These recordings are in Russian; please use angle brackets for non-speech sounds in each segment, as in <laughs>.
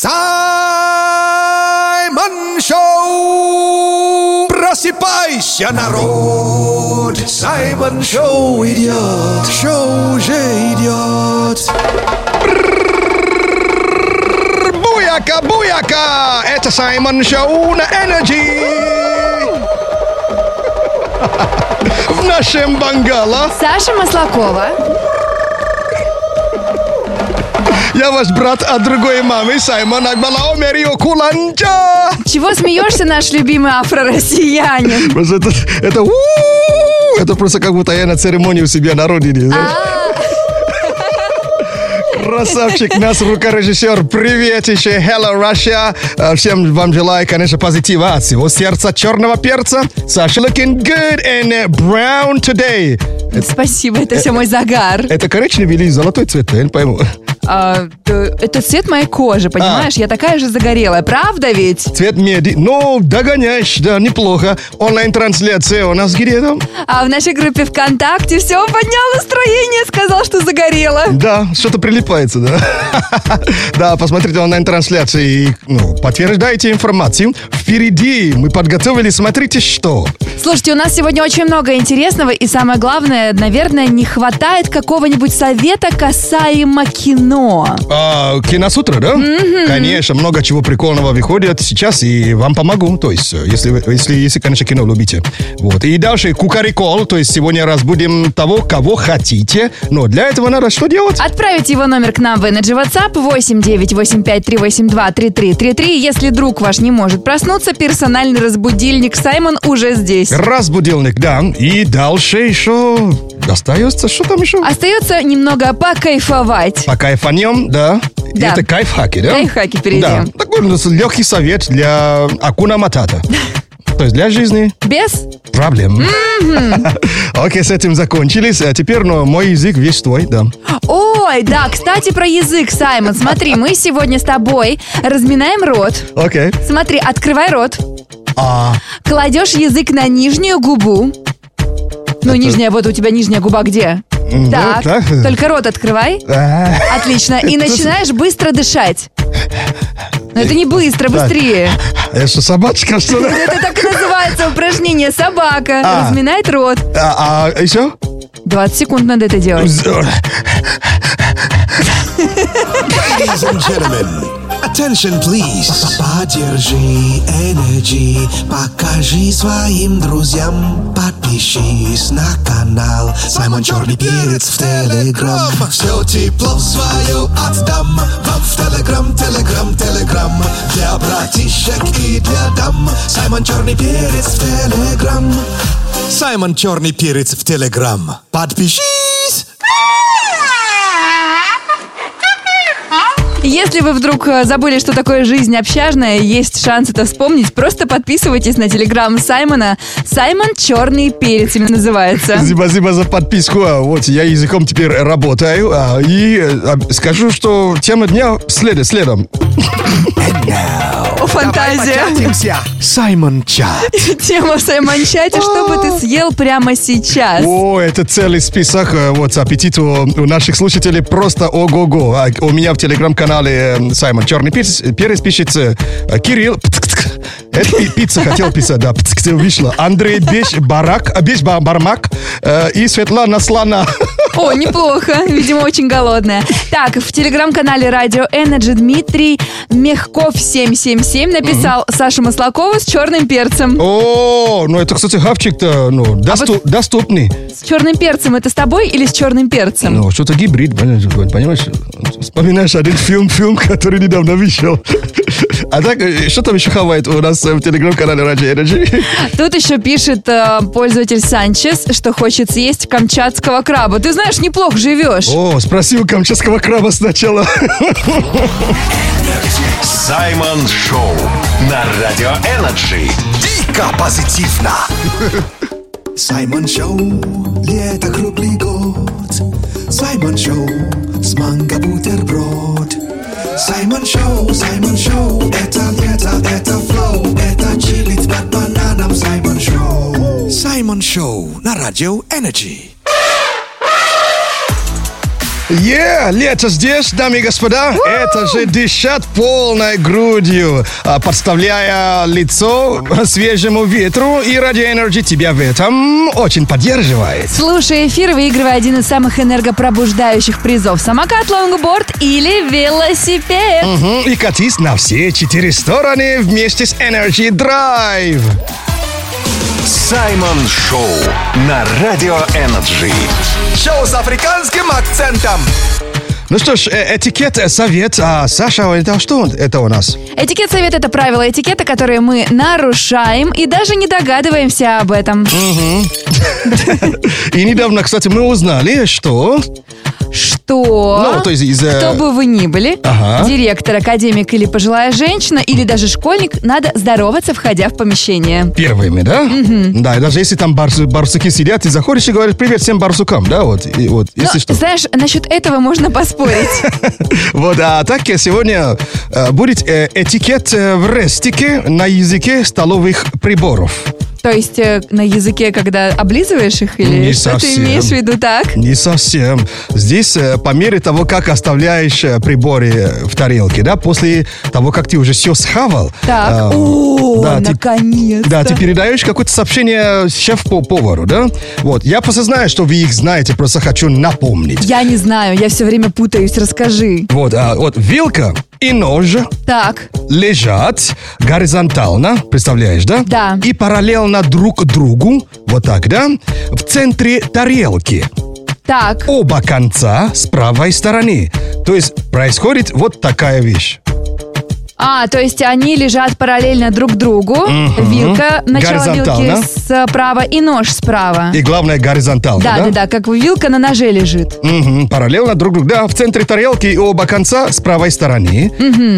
Саймон Шоу! Просыпайся, народ! Саймон Шоу идет! Шоу уже идет! Буяка, буяка! Это Саймон Шоу на Energy! <laughs> В нашем бангало Саша Маслакова. Я ваш брат от другой мамы Саймон Акбалаомерио Куланча! Чего смеешься, наш любимый афро-россиянин? <laughs> Это, это, это просто как будто я на церемонии у себя на родине. знаешь. Красавчик, нас рукорежиссер. Привет еще, hello, Russia. Э, Всем вам желаю, конечно, позитива от всего сердца черного перца. Саша looking good and brown today. Спасибо, это все мой загар. Это коричневый или золотой цвет? Я не пойму. А, это цвет моей кожи, понимаешь? Я такая же загорелая, правда ведь? Цвет меди. Ну, догоняешь, да, неплохо. Онлайн-трансляция у нас где там? А в нашей группе ВКонтакте все поднял настроение, сказал, что загорела. Да, что-то прилипается, да. <laughs> Да, посмотрите онлайн-трансляции и ну, подтверждайте информацию. Впереди мы подготовили, смотрите что. Слушайте, у нас сегодня очень много интересного, и самое главное, наверное, не хватает какого-нибудь совета касаемо кино. А, кино с утра, да? Конечно, много чего прикольного выходит сейчас, и вам помогу. То есть, э, если, если, если конечно, кино любите. Вот. И дальше кукарикол, то есть сегодня разбудим того, кого хотите. Но для этого надо что делать? Отправить его номер к нам в Energy WhatsApp 8985-382-3333. Если друг ваш не может проснуться, персональный разбудильник Саймон уже здесь. Разбудильник, да. И дальше еще остается, что там еще? Остается немного покайфовать. По кайфанем, да. Да. это кайфхаки, да? Кайфхаки перейдем. Да. Такой легкий совет для Акуна Матата. <laughs> То есть для жизни Без? проблем. <laughs> Окей, с этим закончились. А теперь, ну, мой язык весь твой, да. Ой, да, кстати, про язык, Саймон. Смотри, мы сегодня с тобой разминаем рот. Окей. Смотри, открывай рот. А, Кладешь язык на нижнюю губу. Ну, нижняя, вот у тебя нижняя губа где? Так, так. только рот открывай. а, Отлично. И <laughs> начинаешь быстро дышать. Но это не быстро, быстрее. я что, собачка, что ли? Это так и называется упражнение «Собака». А. Разминает рот. А, а еще? 20 секунд надо это делать. Ladies and gentlemen, attention please. Поддержи Energy, покажи своим друзьям, подпишись на канал Саймон Черный Перец в Телеграм. Все тепло свое отдам вам в Телеграм, Телеграм, Телеграм. Для братишек и для дам Саймон Черный Перец в Телеграм. Саймон Черный Перец в Телеграм. Подпишись! Если вы вдруг э, забыли, что такое жизнь общажная, есть шанс это вспомнить, просто подписывайтесь на телеграм Саймона. Саймон Черный Перец именно называется. <laughs> Спасибо за подписку. А, Вот я языком теперь работаю. а, И э, а, скажу, что тема дня следует следом. О, фантазия. Саймон Чат. <laughs> Тема в Саймончате, что бы ты съел прямо сейчас? О, это целый список. э, Вот аппетит у, у наших слушателей просто ого-го. А у меня в телеграм-канале э, Саймон Черный перец, перец пишет э, Кирилл. Это пи- пицца хотел писать, да, птк, вышло. Андрей Беш Барак, Беш Ба- Бармак э, и Светлана Слона. О, неплохо. Видимо, очень голодная. Так, в телеграм-канале Радио Energy Дмитрий Мехков 777 написал Саша Маслакова с черным перцем. О, ну это, кстати, хавчик-то ну, досту- доступный. С черным перцем это с тобой или с черным перцем? Ну, что-то гибрид, понимаешь? понимаешь? Вспоминаешь один фильм, фильм, который недавно вышел. А так, э, что там еще хавает у нас э, в телеграм-канале Радио Energy? <laughs> Тут еще пишет э, пользователь Санчес, что хочет съесть камчатского краба. Ты знаешь, неплохо живешь. О, спроси у камчатского краба сначала. Саймон Шоу на Радио Energy. Дико позитивно. Саймон Шоу, лето круглый год. Саймон Шоу, с манго бутерброд. Саймон Шоу, Саймон Шоу, это лето, это flow, это чилит под бананом Саймон Шоу. Саймон Шоу на радио Energy. Yeah, лето здесь, дамы и господа. Это же дышать полной грудью, а, подставляя лицо свежему ветру. И Радио Energy тебя в этом очень поддерживает. Слушай эфир, выигрывай один из самых энергопробуждающих призов. Самокат, лонгборд или велосипед. Мгм, И катись на все четыре стороны вместе с Energy Drive. Саймон Шоу на Радио Energy. Шоу с африканским акцентом. Ну что ж, э, этикет, э, совет. А Саша, это что это у нас? Этикет совет это правила этикета, которые мы нарушаем и даже не догадываемся об этом. <laughs> И недавно, кстати, мы узнали, что... Что? Ну, то есть из, Кто бы вы ни были, Ага. директор, академик или пожилая женщина, или даже школьник, надо здороваться, входя в помещение. Первыми, да? Да, и даже если там барс- барсуки сидят, ты заходишь и говоришь привет всем барсукам, да, вот, и вот, Но, если что. знаешь, насчет этого можно поспорить. <laughs> Вот, а так сегодня э, будет э, этикет э, в рестике на языке столовых приборов. То есть э, на языке, когда облизываешь их, или Не что ты совсем. имеешь в виду так? Не совсем. Здесь э, по мере того, как оставляешь э, приборы э, в тарелке, да, после того, как ты уже все схавал. Так, э, о, да, ты- наконец-то. Да, ты передаешь какое-то сообщение шеф-повару, да? Вот, я просто знаю, что вы их знаете, просто хочу напомнить. Я не знаю, я все время путаюсь, расскажи. Вот, а, вот вилка и нож Так, лежат горизонтально, представляешь, да? Да. И параллельно друг другу, вот так, да? В центре тарелки. так, Оба конца с правой стороны. То есть происходит вот такая вещь. А, то есть они лежат параллельно друг другу. Вилка, начало Горизонтально. вилки справа и нож справа. И главное горизонтально, Да, да? да, да, как вилка на ноже лежит. Мгм, параллельно друг другу. Да, в центре тарелки и оба конца с правой стороны.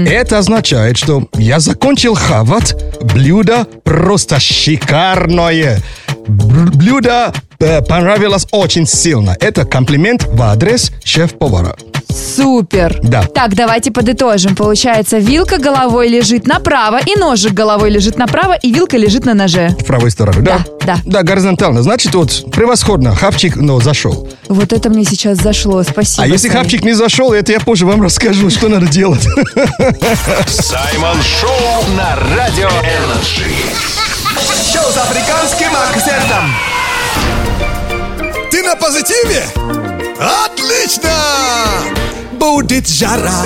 Это означает, что я закончил хавать. Блюдо просто шикарное. Блюдо э, понравилось очень сильно. Это комплимент в адрес шеф-повара. Супер. Да. Так, давайте подытожим. Получается, вилка головой лежит направо, и ножик головой лежит направо, и вилка лежит на ноже. В правой стороне, да? Да, да. Да, горизонтально. Значит, вот, превосходно. Хавчик, ну, зашел. Вот это мне сейчас зашло. Спасибо. А если Сань. хавчик не зашел, это я позже вам расскажу, что надо делать. Саймон Шоу на Радио Energy. Шоу с африканским акцентом. Ты на позитиве? Отлично! Будет жара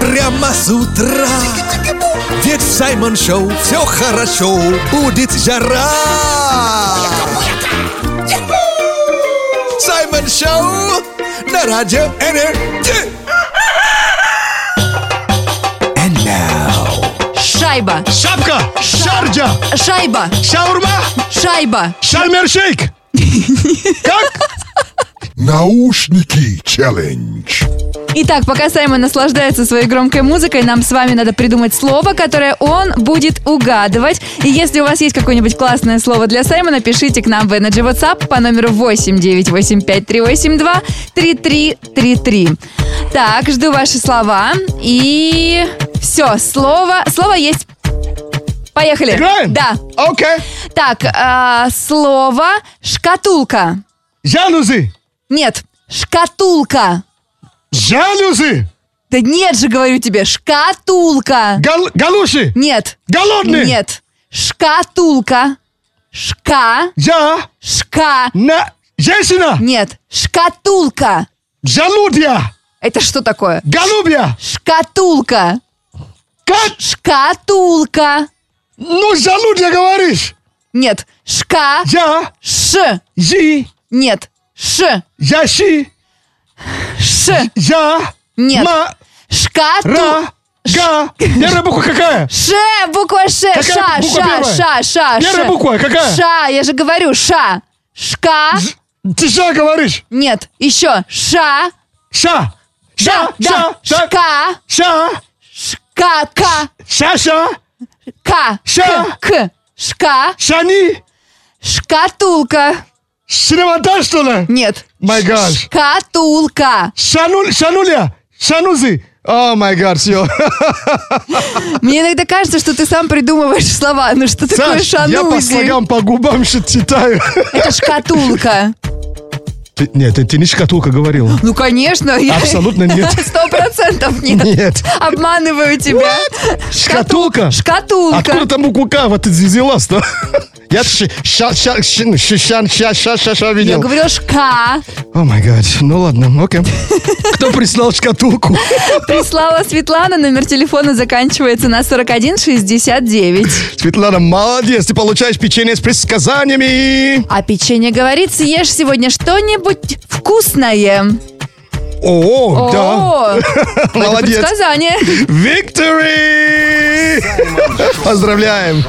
прямо с утра. Ведь в Саймон Шоу все хорошо. Будет жара. Саймон Шоу на радио Energy. And now. Шайба. Шапка! Шарджа! Шайба. Шаурма! Шайба. Шальмершейк! <laughs> Как? Наушники челлендж. Итак, пока Саймон наслаждается своей громкой музыкой, нам с вами надо придумать слово, которое он будет угадывать. И если у вас есть какое-нибудь классное слово для Саймона, пишите к нам в Energy WhatsApp по номеру 89853823333. Так, жду ваши слова. И все, слово, слово есть. Поехали. Играем? Да. Окей. Так, а, слово шкатулка. Жалюзи! Нет, шкатулка. Жалюзи! Да нет же, говорю тебе, шкатулка. Гал- галуши! Нет. Голодный! Нет. Шкатулка. Шка. Я Шка. на... Женщина! Нет. Шкатулка. Жалудья! Это что такое? Голубья! Шкатулка. Как? Шкатулка. Ну, жалудья говоришь! Нет. Шка. Я, Ш. жи, Нет. Ш. ящи, Ш. я, Нет. ма, Шкату. ра, га. Первая буква какая? Ш, буква Ш, Какая ша, буква ша, первая? ша, ша, Первая ш. буква какая? Ша, я же говорю, ша. Шка. Ты ша говоришь? Нет, еще. Ша. Ша. Ша, Да, ша, да. так. Шка. Ша, Ка, ка, ша, ша, ка. Ша. К. Шка. шани. Шкатулка. Шиномонтаж, что ли? Нет. My gosh. Шкатулка. Шануль, шануля, шанузы. О, май гад, все. Мне иногда кажется, что ты сам придумываешь слова. Ну что такое Саш, я по слогам, по губам что читаю. Это шкатулка. <laughs> Ты, нет, это не шкатулка говорил. Ну, конечно. Абсолютно нет. <laughs> Сто процентов нет. Нет. Обманываю тебя. Шкатулка? Шкатулка. Откуда там букву вот ты взялась-то? <laughs> Я ща-ща-ща-ща-ща-ща видел. Я говорила шка. О май гад. Ну ладно, окей. Кто прислал шкатулку? <laughs> Прислала Светлана. Номер телефона заканчивается на 4169. Светлана, молодец. Ты получаешь печенье с предсказаниями. А печенье говорит, съешь сегодня что-нибудь вкусное. О, да. <laughs> Молодец. предсказание. Victory! Поздравляем.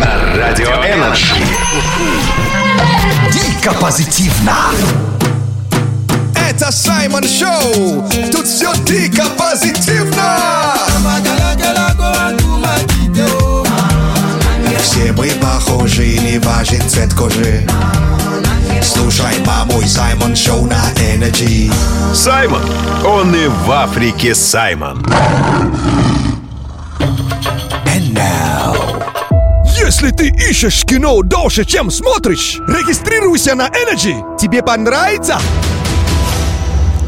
На Радио Energy. Дико позитивно. Это Саймон Шоу. Тут все дико позитивно. Все мы похожи, не важен цвет кожи. Слушай, маму и Саймон Шоу на Energy. Саймон. Он и в Африке Саймон. And now. Если ты ищешь кино дольше, чем смотришь, регистрируйся на Energy. Тебе понравится?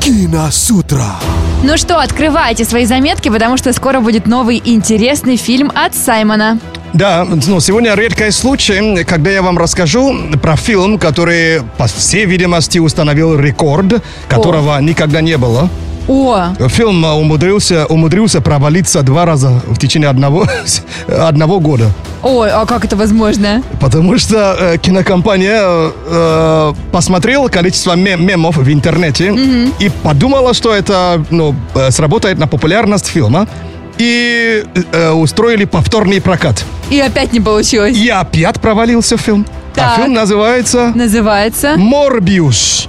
Киносутра. Ну что, открывайте свои заметки, потому что скоро будет новый интересный фильм от Саймона. Да, ну, сегодня редкий случай, когда я вам расскажу про фильм, который, по всей видимости, установил рекорд, которого никогда не было. О, Фильм а, умудрился, умудрился провалиться два раза в течение одного, <laughs> одного года. ой, а как это возможно? Потому что э, кинокомпания э, посмотрела количество мем- мемов в интернете и подумала, что это ну, э, сработает на популярность фильма. И э, устроили повторный прокат. И опять не получилось. И опять провалился фильм. Так. А фильм называется Называется? «Морбиус».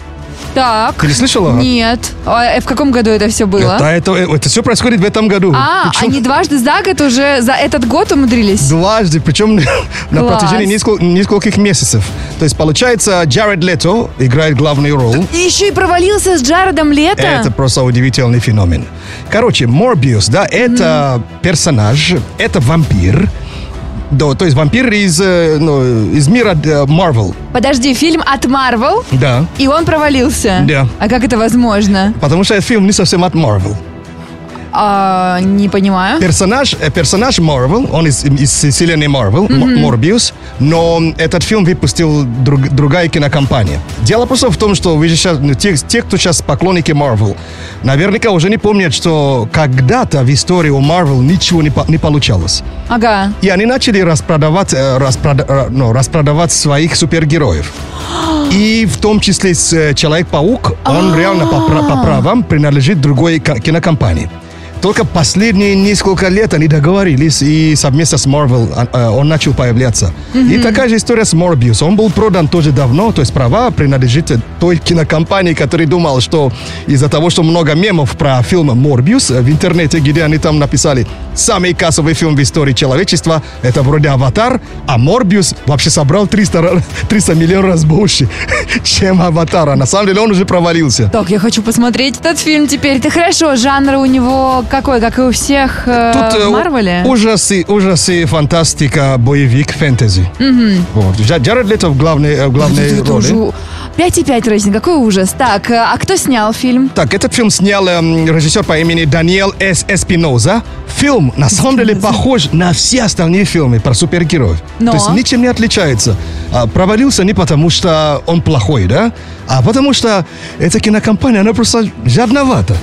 Так. Ты не слышала? Нет. А э, в каком году это все было? Это, это, это все происходит в этом году. А, Причем они дважды за год уже за этот год умудрились? Дважды, причем <laughs> на Класс. протяжении нескол- нескольких месяцев. То есть, получается, Джаред Лето играет главную роль. И еще и провалился с Джаредом Лето? Это просто удивительный феномен. Короче, Морбиус, да, это персонаж, это вампир. Да, то есть вампир из, э, ну, из мира э, Marvel. Подожди, фильм от Марвел, Да. и он провалился? Да. А как это возможно? Потому что этот фильм не совсем от Marvel. А, не понимаю. Персонаж, э, персонаж Marvel, он из, из вселенной Marvel, М- Морбиус, но этот фильм выпустил друг- другая кинокомпания. Дело просто в том, что вы же сейчас, ну, те, те, кто сейчас поклонники Marvel, наверняка уже не помнят, что когда-то в истории у Marvel ничего не, не получалось. Ага. И они начали распродавать, э, распрода- э, ну, распродавать своих супергероев. <gasps> И в том числе с, Человек-паук, он реально по, пра- по правам принадлежит другой кинокомпании. Только последние несколько лет они договорились, и совместно с Marvel а, э, он начал появляться. И такая же история с Morbius. Он был продан тоже давно, то есть права принадлежит той кинокомпании, которая думала, что из-за того, что много мемов про фильм Morbius э, в интернете, где они там написали самый кассовый фильм в истории человечества, это вроде «Аватар», а Morbius вообще собрал 300, ра- <laughs> 300 миллионов раз больше, <laughs> чем «Аватар». А на самом деле он уже провалился. Так, я хочу посмотреть этот фильм теперь. Ты хорошо, жанр у него какой, как и у всех э, Тут э, в Марвеле? ужасы, ужасы, фантастика, боевик, фэнтези. Вот. Джа- Джаред Лето в главной, э, в главной Это роли. уже 5,5 рейтинг, какой ужас. Так, э, а кто снял фильм? Так, этот фильм снял эм, режиссер по имени Даниэл С. Эспиноза. Фильм, на самом деле, похож на все остальные фильмы про супергероев. Но? То есть ничем не отличается. А, провалился не потому, что он плохой, да? А потому что эта кинокомпания, она просто жадновата.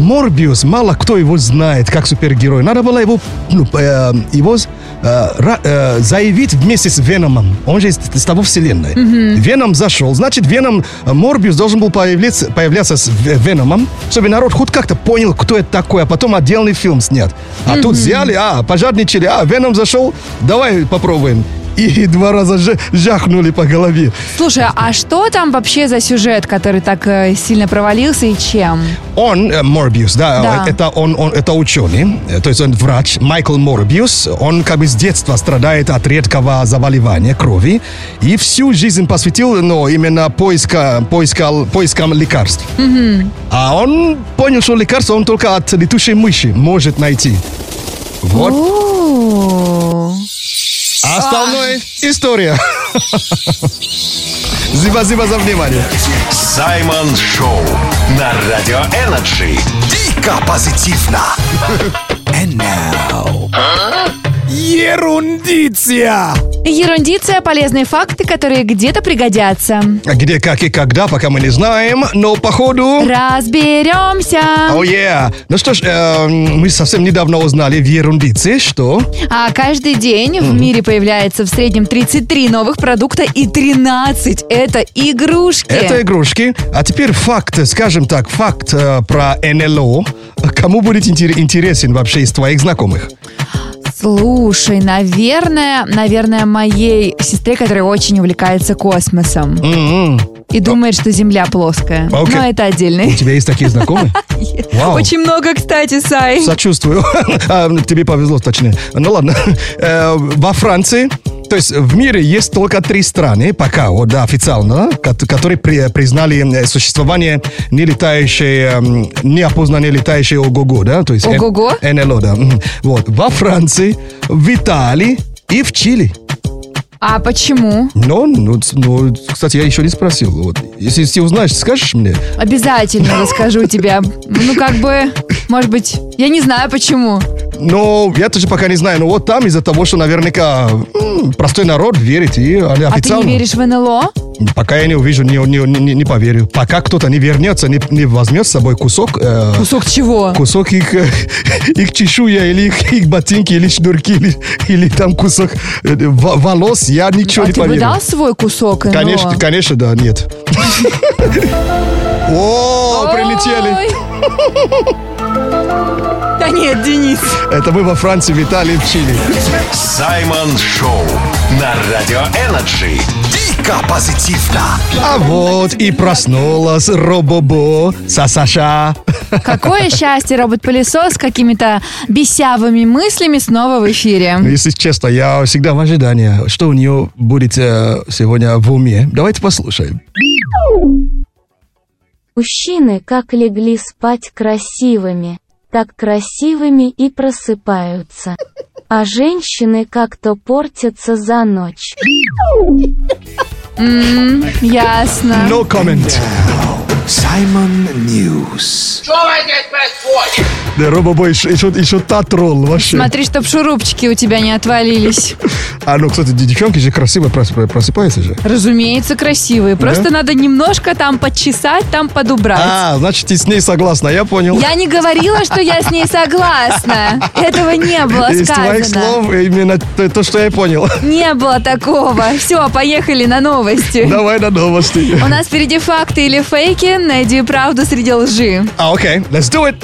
Морбиус, мало кто его знает как супергерой. Надо было его, ну, э, его э, э, заявить вместе с Веномом. Он же из, из того вселенной. Веном зашел. Значит, Веном, э, Морбиус должен был появляться, появляться с Веномом, чтобы народ хоть как-то понял, кто это такой, а потом отдельный фильм снят. А тут взяли, а, пожарничали, а, Веном зашел, давай попробуем. И два раза жахнули по голове. Слушай, а что там вообще за сюжет, который так э, сильно провалился и чем? Он, э, Морбиус, да, Да. это он, он, это ученый, э, то есть он врач, Майкл Морбиус, он как бы с детства страдает от редкого заболевания крови и всю жизнь посвятил, ну, именно поиска, поиска, поискам лекарств. А он понял, что лекарство он только от летучей мыши может найти. Вот. О, А остальное история. Спасибо за внимание. Саймон Шоу на Радио Energy. Дико позитивно. <laughs> And now. Ерундиция! Ерундиция – полезные факты, которые где-то пригодятся. А Где, как и когда, пока мы не знаем, но походу... Разберемся. О, yeah. Ну что ж, э, мы совсем недавно узнали в ерундице, что... А каждый день в мире появляется в среднем 33 новых продукта и 13 – это игрушки. Это игрушки. А теперь факт, скажем так, факт э, про НЛО. Кому будет интер- интересен вообще из твоих знакомых? Слушай, наверное, наверное, моей сестре, которая очень увлекается космосом М-м. и думает, что Земля плоская. Окей. Но это У отдельный. тебя есть такие знакомые? <laughs> Вау. Очень много, кстати, Сай. Сочувствую. <laughs> А, Тебе повезло, точнее. Ну ладно. Э, Во Франции, то есть в мире есть только три страны, пока, вот, да, официально, ко- которые при- признали существование нелетающей, эм, неопознанной летающей ОГОГО, да? То есть Ого-го? НЛО, да. Вот. Во Франции, в Италии и в Чили. А почему? Ну, ц- ну, кстати, я еще не спросил. Вот. Если, если узнаешь, скажешь мне? Обязательно расскажу тебе. Ну, как бы, может быть, я не знаю почему. Но я тоже пока не знаю. Но вот там из-за того, что наверняка м, простой народ верит, и они А ты официально... не веришь в НЛО? Пока я не увижу, не, не, не, не поверю. Пока кто-то не вернется, не, не возьмет с собой кусок... э, Кусок чего? Кусок их, э, их чешуя, или их, их ботинки, или шнурки, или, или там кусок э, во- волос, я ничего а не ты бы дал свой кусок НЛО? Конечно, конечно, да, нет. <laughs> О, прилетели. Да нет, Денис. Это мы во Франции, в Италии, в Чили. Саймон Шоу на Радио Energy. Дико позитивно. А вот и проснулась Робобо Сасаша. Какое счастье, робот-пылесос с какими-то бесявыми мыслями снова в эфире. Если честно, я всегда в ожидании, что у нее будет э, сегодня в уме. Давайте послушаем. Мужчины как легли спать красивыми, так красивыми и просыпаются. А женщины как-то портятся за ночь. Ясно. No comment. Саймон News. Да, Робобо еще, еще, еще та тролл вообще. Смотри, чтоб шурупчики у тебя не отвалились. А ну, кстати, девчонки же красиво прос- просыпаются же. Разумеется, красивые. Просто Да? надо немножко там подчесать, там подубрать. А, значит, ты с ней согласна, я понял. Я не говорила, что я с ней согласна. Этого не было Из твоих сказано. слов именно то, то, что я понял. Не было такого. Все, поехали на новости. Давай на новости. У нас впереди факты или фейки. Найди правду среди лжи. А, окей, let's do it.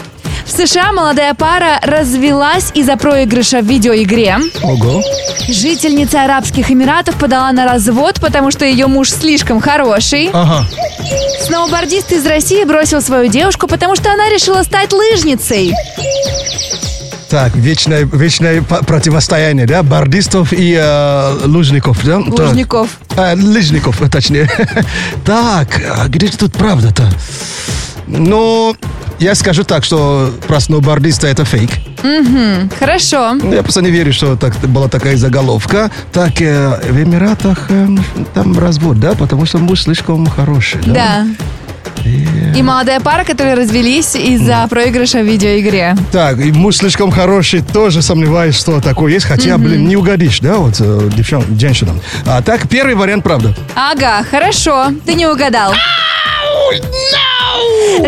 В США молодая пара развелась из-за проигрыша в видеоигре. Ого. Жительница Арабских Эмиратов подала на развод, потому что ее муж слишком хороший. Ага. Сноубордист из России бросил свою девушку, потому что она решила стать лыжницей. Так, вечное, вечное противостояние, да? Бордистов и э, лужников, да? Так. Лужников. А, лыжников, точнее. <laughs> Так, а где же тут правда-то? Ну, я скажу так, что про сноубордиста это фейк. Хорошо. Ну, Я просто не верю, что так, была такая заголовка. Так, э, в Эмиратах э, там развод, да? Потому что муж слишком хороший, да? Да. И молодая пара, которые развелись из-за проигрыша в видеоигре. Так, и муж слишком хороший, тоже сомневаюсь, что такое есть. Хотя, блин, не угодишь, да, вот э, девчон, женщинам. А так, первый вариант правда. Ага, хорошо. Ты не угадал.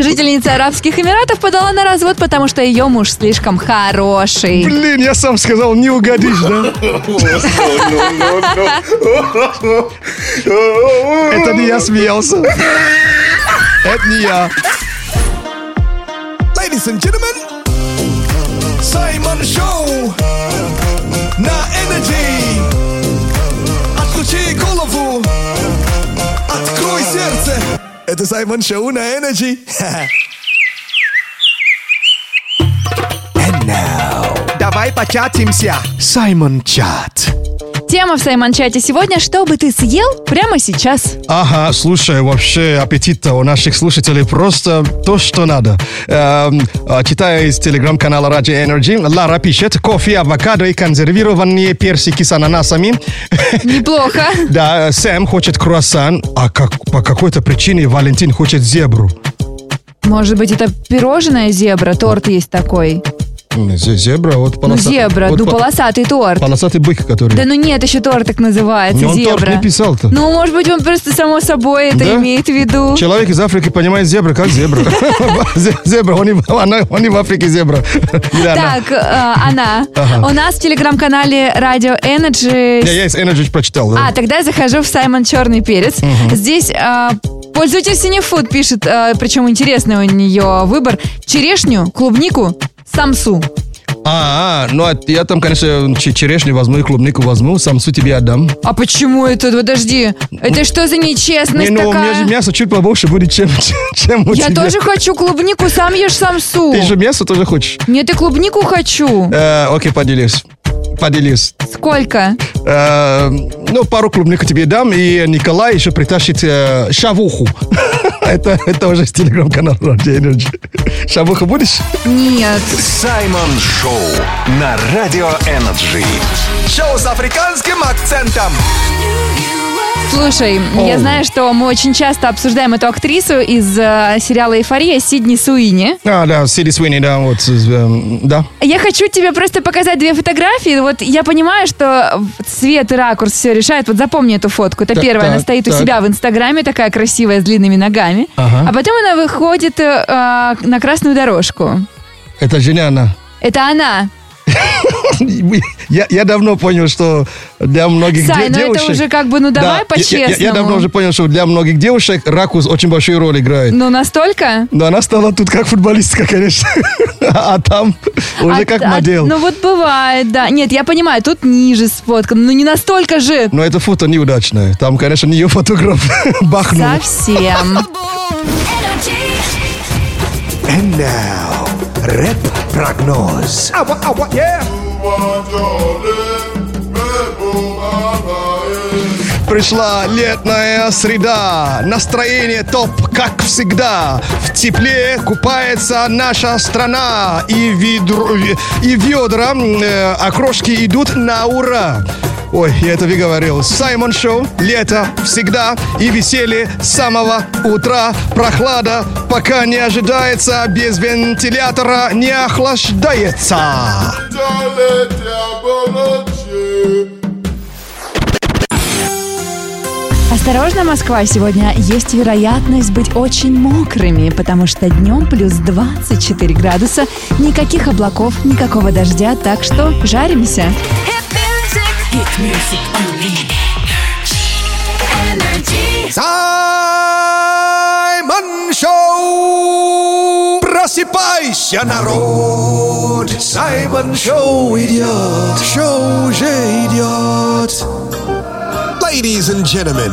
Жительница Арабских Эмиратов подала на развод, потому что ее муж слишком хороший. Блин, я сам сказал, не угодишь, да? Это не я смеялся. Это не я. Ladies and gentlemen, Саймон Шоу на Energy. Сердце. Это Саймон Шоу на Energy. <laughs> And now. Давай початимся. Саймон Чат. Тема в Саймон-чате сегодня «Что бы ты съел прямо сейчас?» Ага, слушай, вообще аппетит у наших слушателей просто то, что надо. Эм, а, читая из телеграм-канала Radio Energy, Лара пишет, кофе, авокадо и консервированные персики с ананасами. Неплохо. <laughs> Да, Сэм хочет круассан, а как, по какой-то причине Валентин хочет зебру. Может быть, это пирожное зебра, торт есть такой. Зебра, вот Ну, полосатый. зебра, вот ну, по- полосатый торт. Полосатый бык, который... Да ну нет, еще тортик называется, Ну, он торт зебра. не писал-то. Ну, может быть, он просто само собой это Да? имеет в виду. Человек из Африки понимает <laughs> зебра как зебра. Зе- Зебра, он и в- Африке зебра. Так, э, она. У нас в телеграм-канале Radio Energy... Я, из Energy прочитал. А, тогда я захожу в Саймон Черный Перец. Здесь э, пользователь Синефуд пишет, э, причем интересный у нее выбор, черешню, клубнику, самсу. А, а, ну а я там, конечно, че- черешню возьму и клубнику возьму, самсу тебе отдам. А почему это? Подожди, это что за нечестность Не, ну у меня такая? же мясо чуть побольше будет, <laughs> чем, чем у Я тебя. тоже хочу клубнику, сам ешь самсу. Ты же мясо тоже хочешь? Нет, и клубнику хочу. Э, окей, поделись. Поделись. Сколько? Э, ну, пару клубнику тебе дам, и Николай еще притащит э, шавуху. <laughs> это, это уже с телеграм-канала Radio Energy. Шавуха будешь? Нет. Саймон Шоу на Радио Energy. Шоу с африканским акцентом. Слушай, я знаю, что мы очень часто обсуждаем эту актрису из э, сериала «Эйфория» Сидни Суини. А, да, Сиди Суини, да, вот, э, да. Я хочу тебе просто показать две фотографии. Вот я понимаю, что цвет и ракурс все решает. Вот запомни эту фотку. Это Так, первая, она так, стоит у так. себя в Инстаграме, такая красивая, с длинными ногами. Ага. А потом она выходит э, э, на красную дорожку. Это же не она. Это она. <laughs> Я, я давно понял, что для многих Сай, де- ну девушек... это уже как бы, ну давай Да, я- я- по-честному. Я, я давно уже понял, что для многих девушек ракурс очень большую роль играет. Ну настолько? Но она стала тут как футболистка, конечно. <laughs> А там уже А- как а- модель. ну вот бывает, да. Нет, я понимаю, тут ниже сфоткано. Ну не настолько же. Но это фото неудачное. Там, конечно, не ее фотограф <laughs> бахнул. Совсем. And now, рэп прогноз. Ава, ава, yeah. Пришла летная среда, настроение топ, как всегда. В тепле купается наша страна, и, ведро, и ведра, э, окрошки идут на ура. Ой, я это говорил. Саймон Шоу, лето всегда и веселье с самого утра. Прохлада пока не ожидается, без вентилятора не охлаждается. Осторожно, Москва, сегодня есть вероятность быть очень мокрыми, потому что днем плюс 24 градуса, никаких облаков, никакого дождя, так что жаримся. Саймон Шоу! Просыпайся, народ! Саймон Шоу идет! Шоу уже идет! Ladies and gentlemen,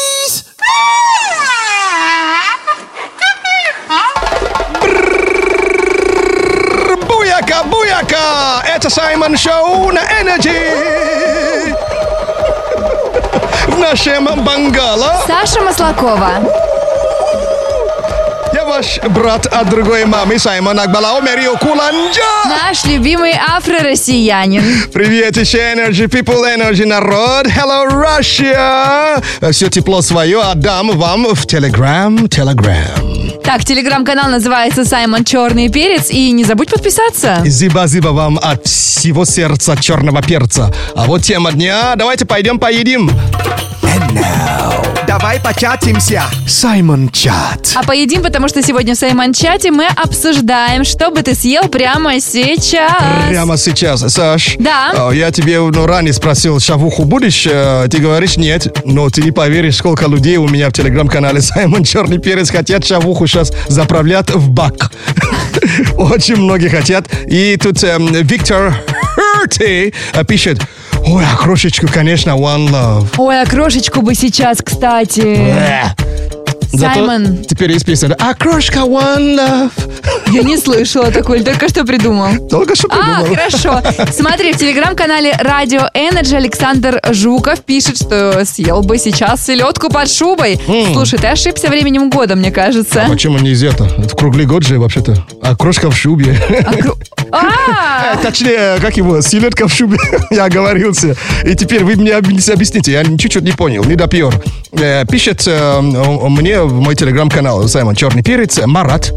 Буяка, буяка! Это Саймон Шоу на Energy! В нашем бангало Саша Маслакова. Ваш брат от другой мамы Саймон Акбалао Мерио Куланджа! Наш любимый афро-россиянин. Привет еще Energy People, Energy народ! Hello Russia! Все тепло свое отдам вам в Telegram, Telegram. Так, телеграм-канал называется Саймон Черный Перец. И не забудь подписаться. Зиба-зиба вам от всего сердца черного перца. А вот тема дня, давайте пойдем поедим. Давай давай початимся. Саймон Чат. А поедим, потому что сегодня в Саймон-чате мы обсуждаем, что бы ты съел прямо сейчас. Прямо сейчас. Саш, Да. а, я тебе ну, ранее спросил, шавуху будешь? Э, Ты говоришь нет, но ты не поверишь, сколько людей у меня в телеграм-канале <laughs> Саймон Черный Перец хотят шавуху сейчас заправлять в бак. <laughs> Очень многие хотят. И тут эм, Виктор Херти э, пишет, ой, а крошечку, конечно, one love. Ой, окрошечку бы сейчас, кстати. Зато Саймон. теперь есть песня. А крошка one love. Я не слышала такой, только что придумал. Только что А, придумал. хорошо. Смотри, в телеграм-канале Радио Energy Александр Жуков пишет, что съел бы сейчас селедку под шубой. Слушай, ты ошибся временем года, мне кажется. Почему не из этого? В круглый год же вообще-то. Окрошка в шубе. А, кру- <laughs> А, Точнее, как его, селедка в шубе. <laughs> Я оговорился. И теперь вы мне объяс- объясните. Я чуть-чуть не понял, не допер. Э, Пишет э, мне в мой телеграм-канал Саймон Черный Перец Марат.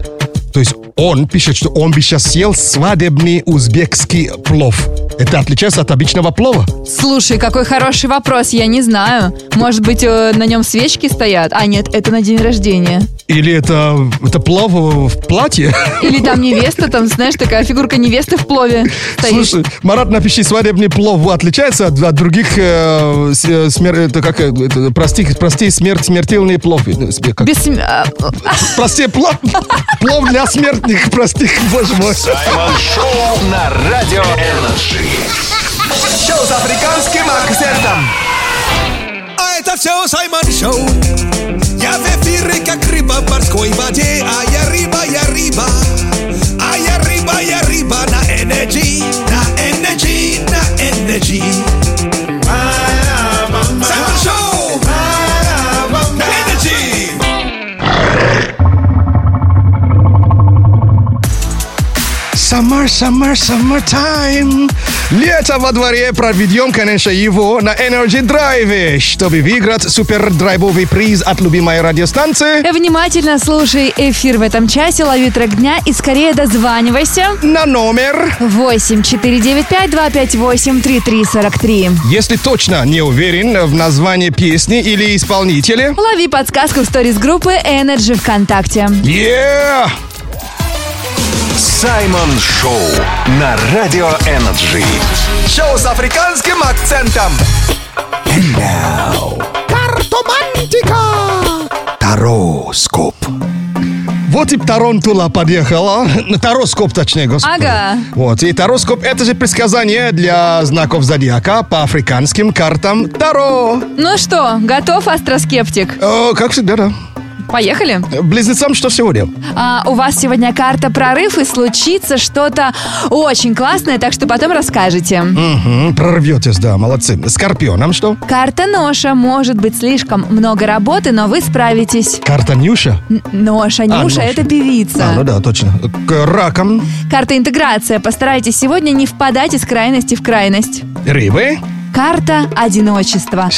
То есть он пишет, что он бы сейчас съел свадебный узбекский плов. Это отличается от обычного плова. Слушай, какой хороший вопрос, я не знаю. Может быть, э, на нем свечки стоят? А, нет, это на день рождения. Или это, это плов в платье? Или там <laughs> невеста, там, знаешь, такая фигурка невесты в плове стоит. Слушай, Марат, напиши, свадебный плов отличается от, от других э, э, смер- это как, э, это, прости, прости, смерть, смертельный плов. Как? Без... см- а, Прости, плов, плов для смертных, прости, боже мой. Саймон Шоу на Радио Energy. Шоу с африканским акцентом. А это все Саймон Шоу. Я в эфире, как рыба в морской воде. А я рыба, я рыба. А я рыба, я рыба на энергии. На энергии, на энергии. Summer, summer, summertime. Лето во дворе проведем, конечно, его на Energy Drive, чтобы выиграть супер драйвовый приз от любимой радиостанции Внимательно слушай эфир в этом часе, лови трек дня и скорее дозванивайся. на номер. 8 495 258 3343. Если точно не уверен в названии песни или исполнителя, Лови подсказку в сторис группы Energy ВКонтакте. yeah! Саймон Шоу на Радио Energy. Шоу с африканским акцентом. Картомантика. Тароскоп. Вот и Тарантула подъехала. Тароскоп, точнее, господи. Ага. Вот, и тароскоп это же предсказание для знаков зодиака по африканским картам Таро. Ну что, готов, астроскептик? Э, как всегда, да. Поехали. Близнецам что сегодня? А, у вас сегодня карта прорыв и случится что-то очень классное, так что потом расскажете. Мгм, прорветесь, да, молодцы. Скорпионам что? Карта ноша. Может быть слишком много работы, но вы справитесь. Карта Нюша? Н- Ноша, Нюша, Ноша. это певица. А, ну да, точно. К ракам. Карта интеграция. Постарайтесь сегодня не впадать из крайности в крайность. Рыбы. Карта одиночества.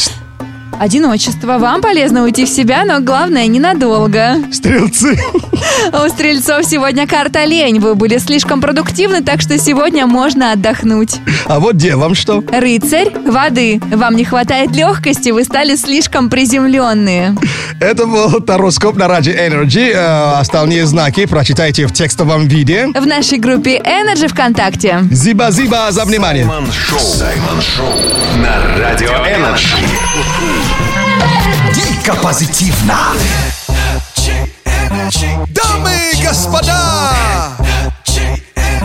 Одиночество. Вам полезно уйти в себя, но главное ненадолго. Стрелцы. <laughs> У стрельцов сегодня карта лень. Вы были слишком продуктивны, так что сегодня можно отдохнуть. А вот девам что? Рыцарь воды. Вам не хватает легкости, вы стали слишком приземленные. Это был тароскоп на Радио Energy. Э, остальные знаки прочитайте в текстовом виде. В нашей группе Energy ВКонтакте. Зиба-зиба за внимание. Саймон Шоу. Саймон Шоу на Радио Energy. Дико позитивно. Дамы и господа,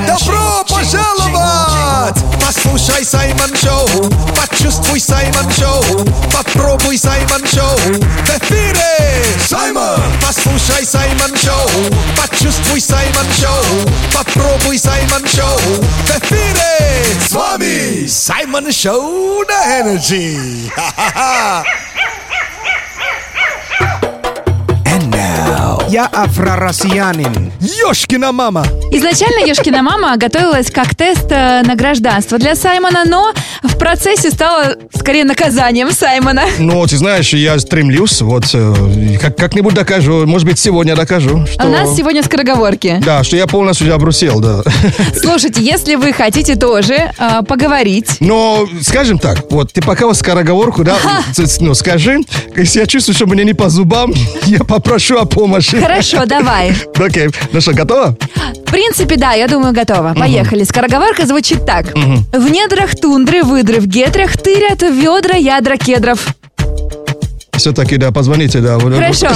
добро пожаловать! Послушай Саймон Шоу, почувствуй Саймон Шоу, попробуй Саймон Шоу в эфире! Саймон! Послушай Саймон Шоу, почувствуй Саймон Шоу, попробуй Саймон Шоу в эфире! С вами Саймон Шоу на Energy! Ха-ха-ха! Я афро-россиянин. Ёшкина мама. Изначально Ешкина мама готовилась как тест э, на гражданство для Саймона, но в процессе стала скорее наказанием Саймона. Ну, ты знаешь, я стремлюсь, вот, э, как- как-нибудь докажу, может быть, сегодня докажу, что... А У нас сегодня скороговорки. Да, что я полностью обрусел, да. Слушайте, если вы хотите тоже э, поговорить, Но, скажем так, вот ты пока вот скороговорку, да, <laughs> ну, скажи, если я чувствую, что мне не по зубам, я попрошу о помощи. Хорошо, <laughs> давай. Окей, ну что, готово? В принципе, да, я думаю, готово. Поехали. Скороговорка звучит так. В недрах тундры, выдры в гетрах тырят ведра, ядра кедров. Все-таки, да, позвоните, да. Хорошо.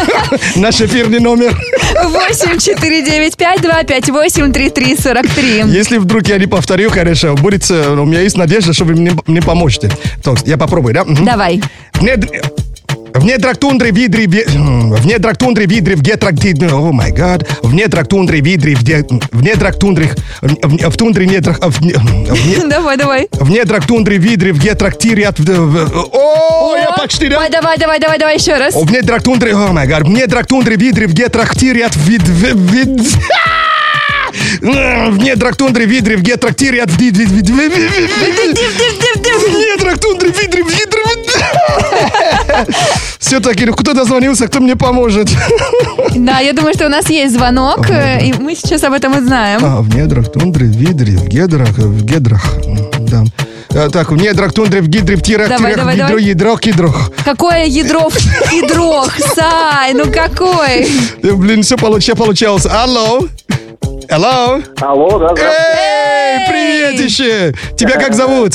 <laughs> Наш эфирный номер. 8 4 9 5 2 5 8 3 3 43. Если вдруг я не повторю, конечно, будет, э, у меня есть надежда, что вы мне, мне поможете. То есть, я попробую, да? Давай. В нед- В недрах тундры, видри, в... в недрах тундры, видри, в гетрах, о май гад, в недрах тундры, видри, в, де- в недрах тундры, в, в- в тундре недрах, в, не- в не- Давай, давай. в недрах тундры, видри, в гетрах в- в- о, я почти, да? Давай, давай, давай, давай, давай еще раз. В недрах тундры, о май гад, в недрах тундры, видри, в гетрах тирят, вид, вид, вид... <laughs> В недрах тундры, в гетрах вид, вид, в недрах тундры, видри, в гетрах... Все-таки, ну кто дозвонился, кто мне поможет? Да, я думаю, что у нас есть звонок, э, и мы сейчас об этом узнаем. А, в недрах тундры, в видре, в гедрах, в гедрах, да. А, Так, в недрах тундры, в гидре, в тирах, Давай, тирах, давай, в гидро, давай. ядро, кидрох. Какое ядро в ядрох, Сай, ну какой? Э, Блин, все получалось. Алло? Алло? Алло, да, да. Эй, привет еще! Тебя как зовут?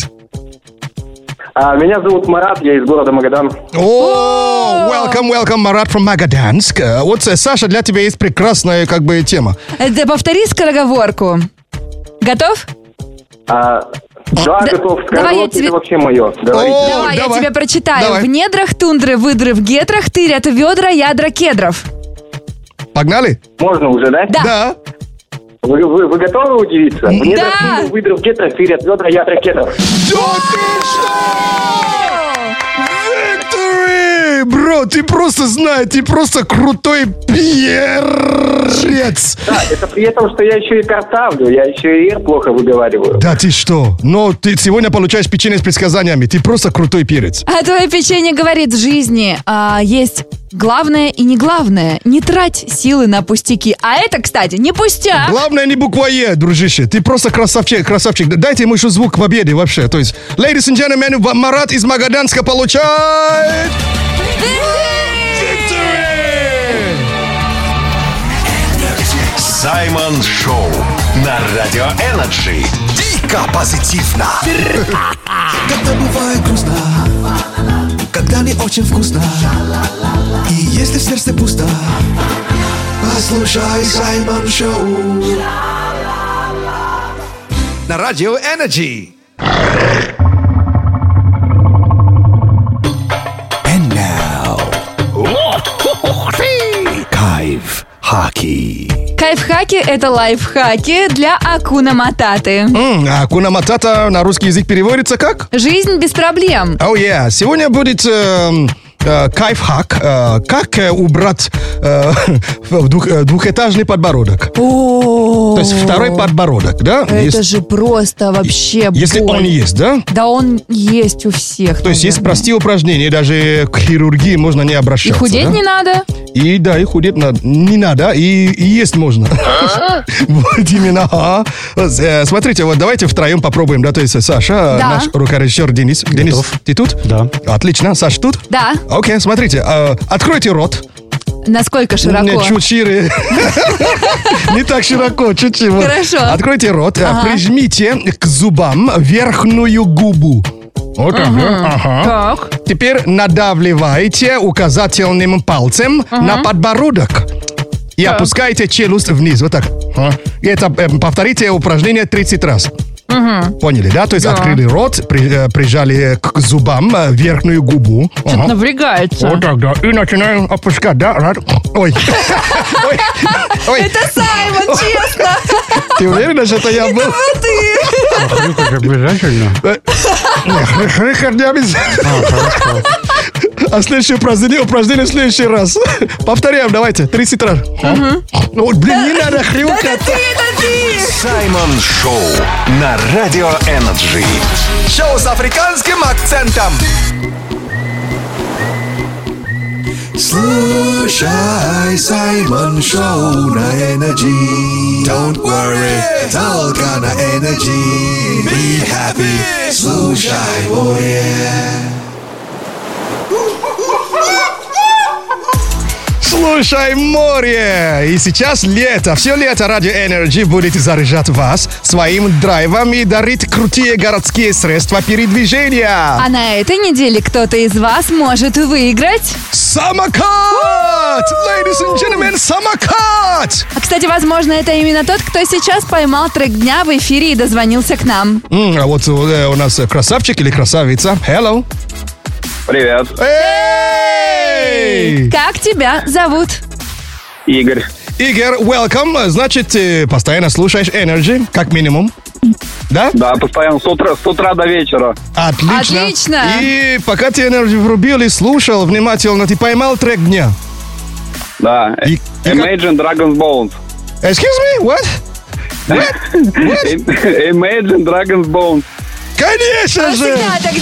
А, меня зовут Марат, я из города Магадан. О, welcome, welcome, Марат from Магаданsk. Э, Вот, э, Саша, для тебя есть прекрасная, как бы, тема. Это повтори скороговорку. Готов? А, да, Да- готов. давай я тебе- это вообще мое. Говорите. О, давай, давай. я тебе прочитаю. Давай. В недрах тундры, выдры в гетрах тырят ведра, ядра кедров. Погнали? Можно уже, да? Да. Да. Вы, вы- вы готовы удивиться? Мне Да. так выдров где-то тырят ведра, я ракетов. Да ты что? Victory! Бро, ты просто знаешь, ты просто крутой перец. Да, это при этом, что я еще и картавлю, я еще и «р» плохо выговариваю. Да ты что? Но ты сегодня получаешь печенье с предсказаниями. Ты просто крутой перец. А твое печенье говорит, в жизни а, есть главное и не главное. Не трать силы на пустяки. А это, кстати, не пустяк. Главное не буква Е, дружище. Ты просто красавчик, красавчик. Дайте ему еще звук победы вообще. То есть, ladies and gentlemen, Марат из Магаданска получает... Victory! Саймон Шоу на Радио Energy. Дико позитивно. <laughs> Когда бывает грустно, когда не очень вкусно, и если в сердце пусто, послушай Саймон Шоу. На радио Energy. Хаки. Кайфхаки — это лайфхаки для Акуна Мататы. М, А Куна Матата на русский язык переводится как? Жизнь без проблем. Oh yeah. Сегодня будет эм, кайфхак. э, как э, убрать э, <laughs> двух- э, двухэтажный подбородок. О, То есть второй подбородок, да? Это Есть- же просто вообще Если боль. он есть, да? Да он есть у всех. То есть есть простые упражнения, даже к хирургии можно не И обращаться. худеть да? не надо. И да, и худеть надо. не надо, и, и есть можно. <laughs> Вот именно. ага. Э, Смотрите, вот давайте втроем попробуем, да, то есть Саша, Да. наш рукорежиссер Денис. Денис, ты тут? Да. Отлично, Саша тут? Да. Окей, смотрите, э, откройте рот. Насколько широко? Нет, чуть шире. Не так широко, чуть-чуть. Хорошо. Откройте рот, э, Ага. прижмите к зубам верхнюю губу. Вот так, да? Ага. Так. Теперь надавливайте указательным пальцем на подбородок. И опускайте челюсть вниз. Вот так. А. И это э, повторите упражнение 30 раз. Поняли, да? То есть открыли рот, при- э, прижали к зубам э, верхнюю губу. Ага. Напрягается. Вот так, да. И начинаем опускать, да? Ой. <laughs> Ой. Ой. Это Саймон, честно. Ты уверена, что это я был? Хрюкать обязательно. Рихард не обязательно. А следующее упражнение, упражнение в следующий раз. Повторяем, давайте. 30 раз. Ну, блин, не надо хрюкать. Это ты, это ты! Саймон Шоу на Радио Energy. Шоу с африканским акцентом. Слушай Саймон Шоу на Energy. Don't worry, только на Energy. Be happy, слушай, oh yeah. Слушай, море! И сейчас лето. Все лето Радио Energy будет заряжать вас своим драйвом и дарить крутые городские средства передвижения. А на этой неделе кто-то из вас может выиграть. Самокат! Ladies and gentlemen, самокат! А, кстати, возможно, это именно тот, кто сейчас поймал трек дня в эфире и дозвонился к нам. М, а вот э, у нас красавчик или красавица. Hello. Привет, Эй! Как тебя зовут? Игорь. Игорь, welcome. Значит, ты постоянно слушаешь Energy, как минимум. Да? Да, постоянно с утра, с утра до вечера. Отлично. Отлично. И пока ты Energy врубил и слушал внимательно, ты поймал трек дня. Да. И- и как- Imagine Dragons Bones. Excuse me, what? What? What? <laughs> Imagine Dragons Bones. Конечно Он же! всегда так.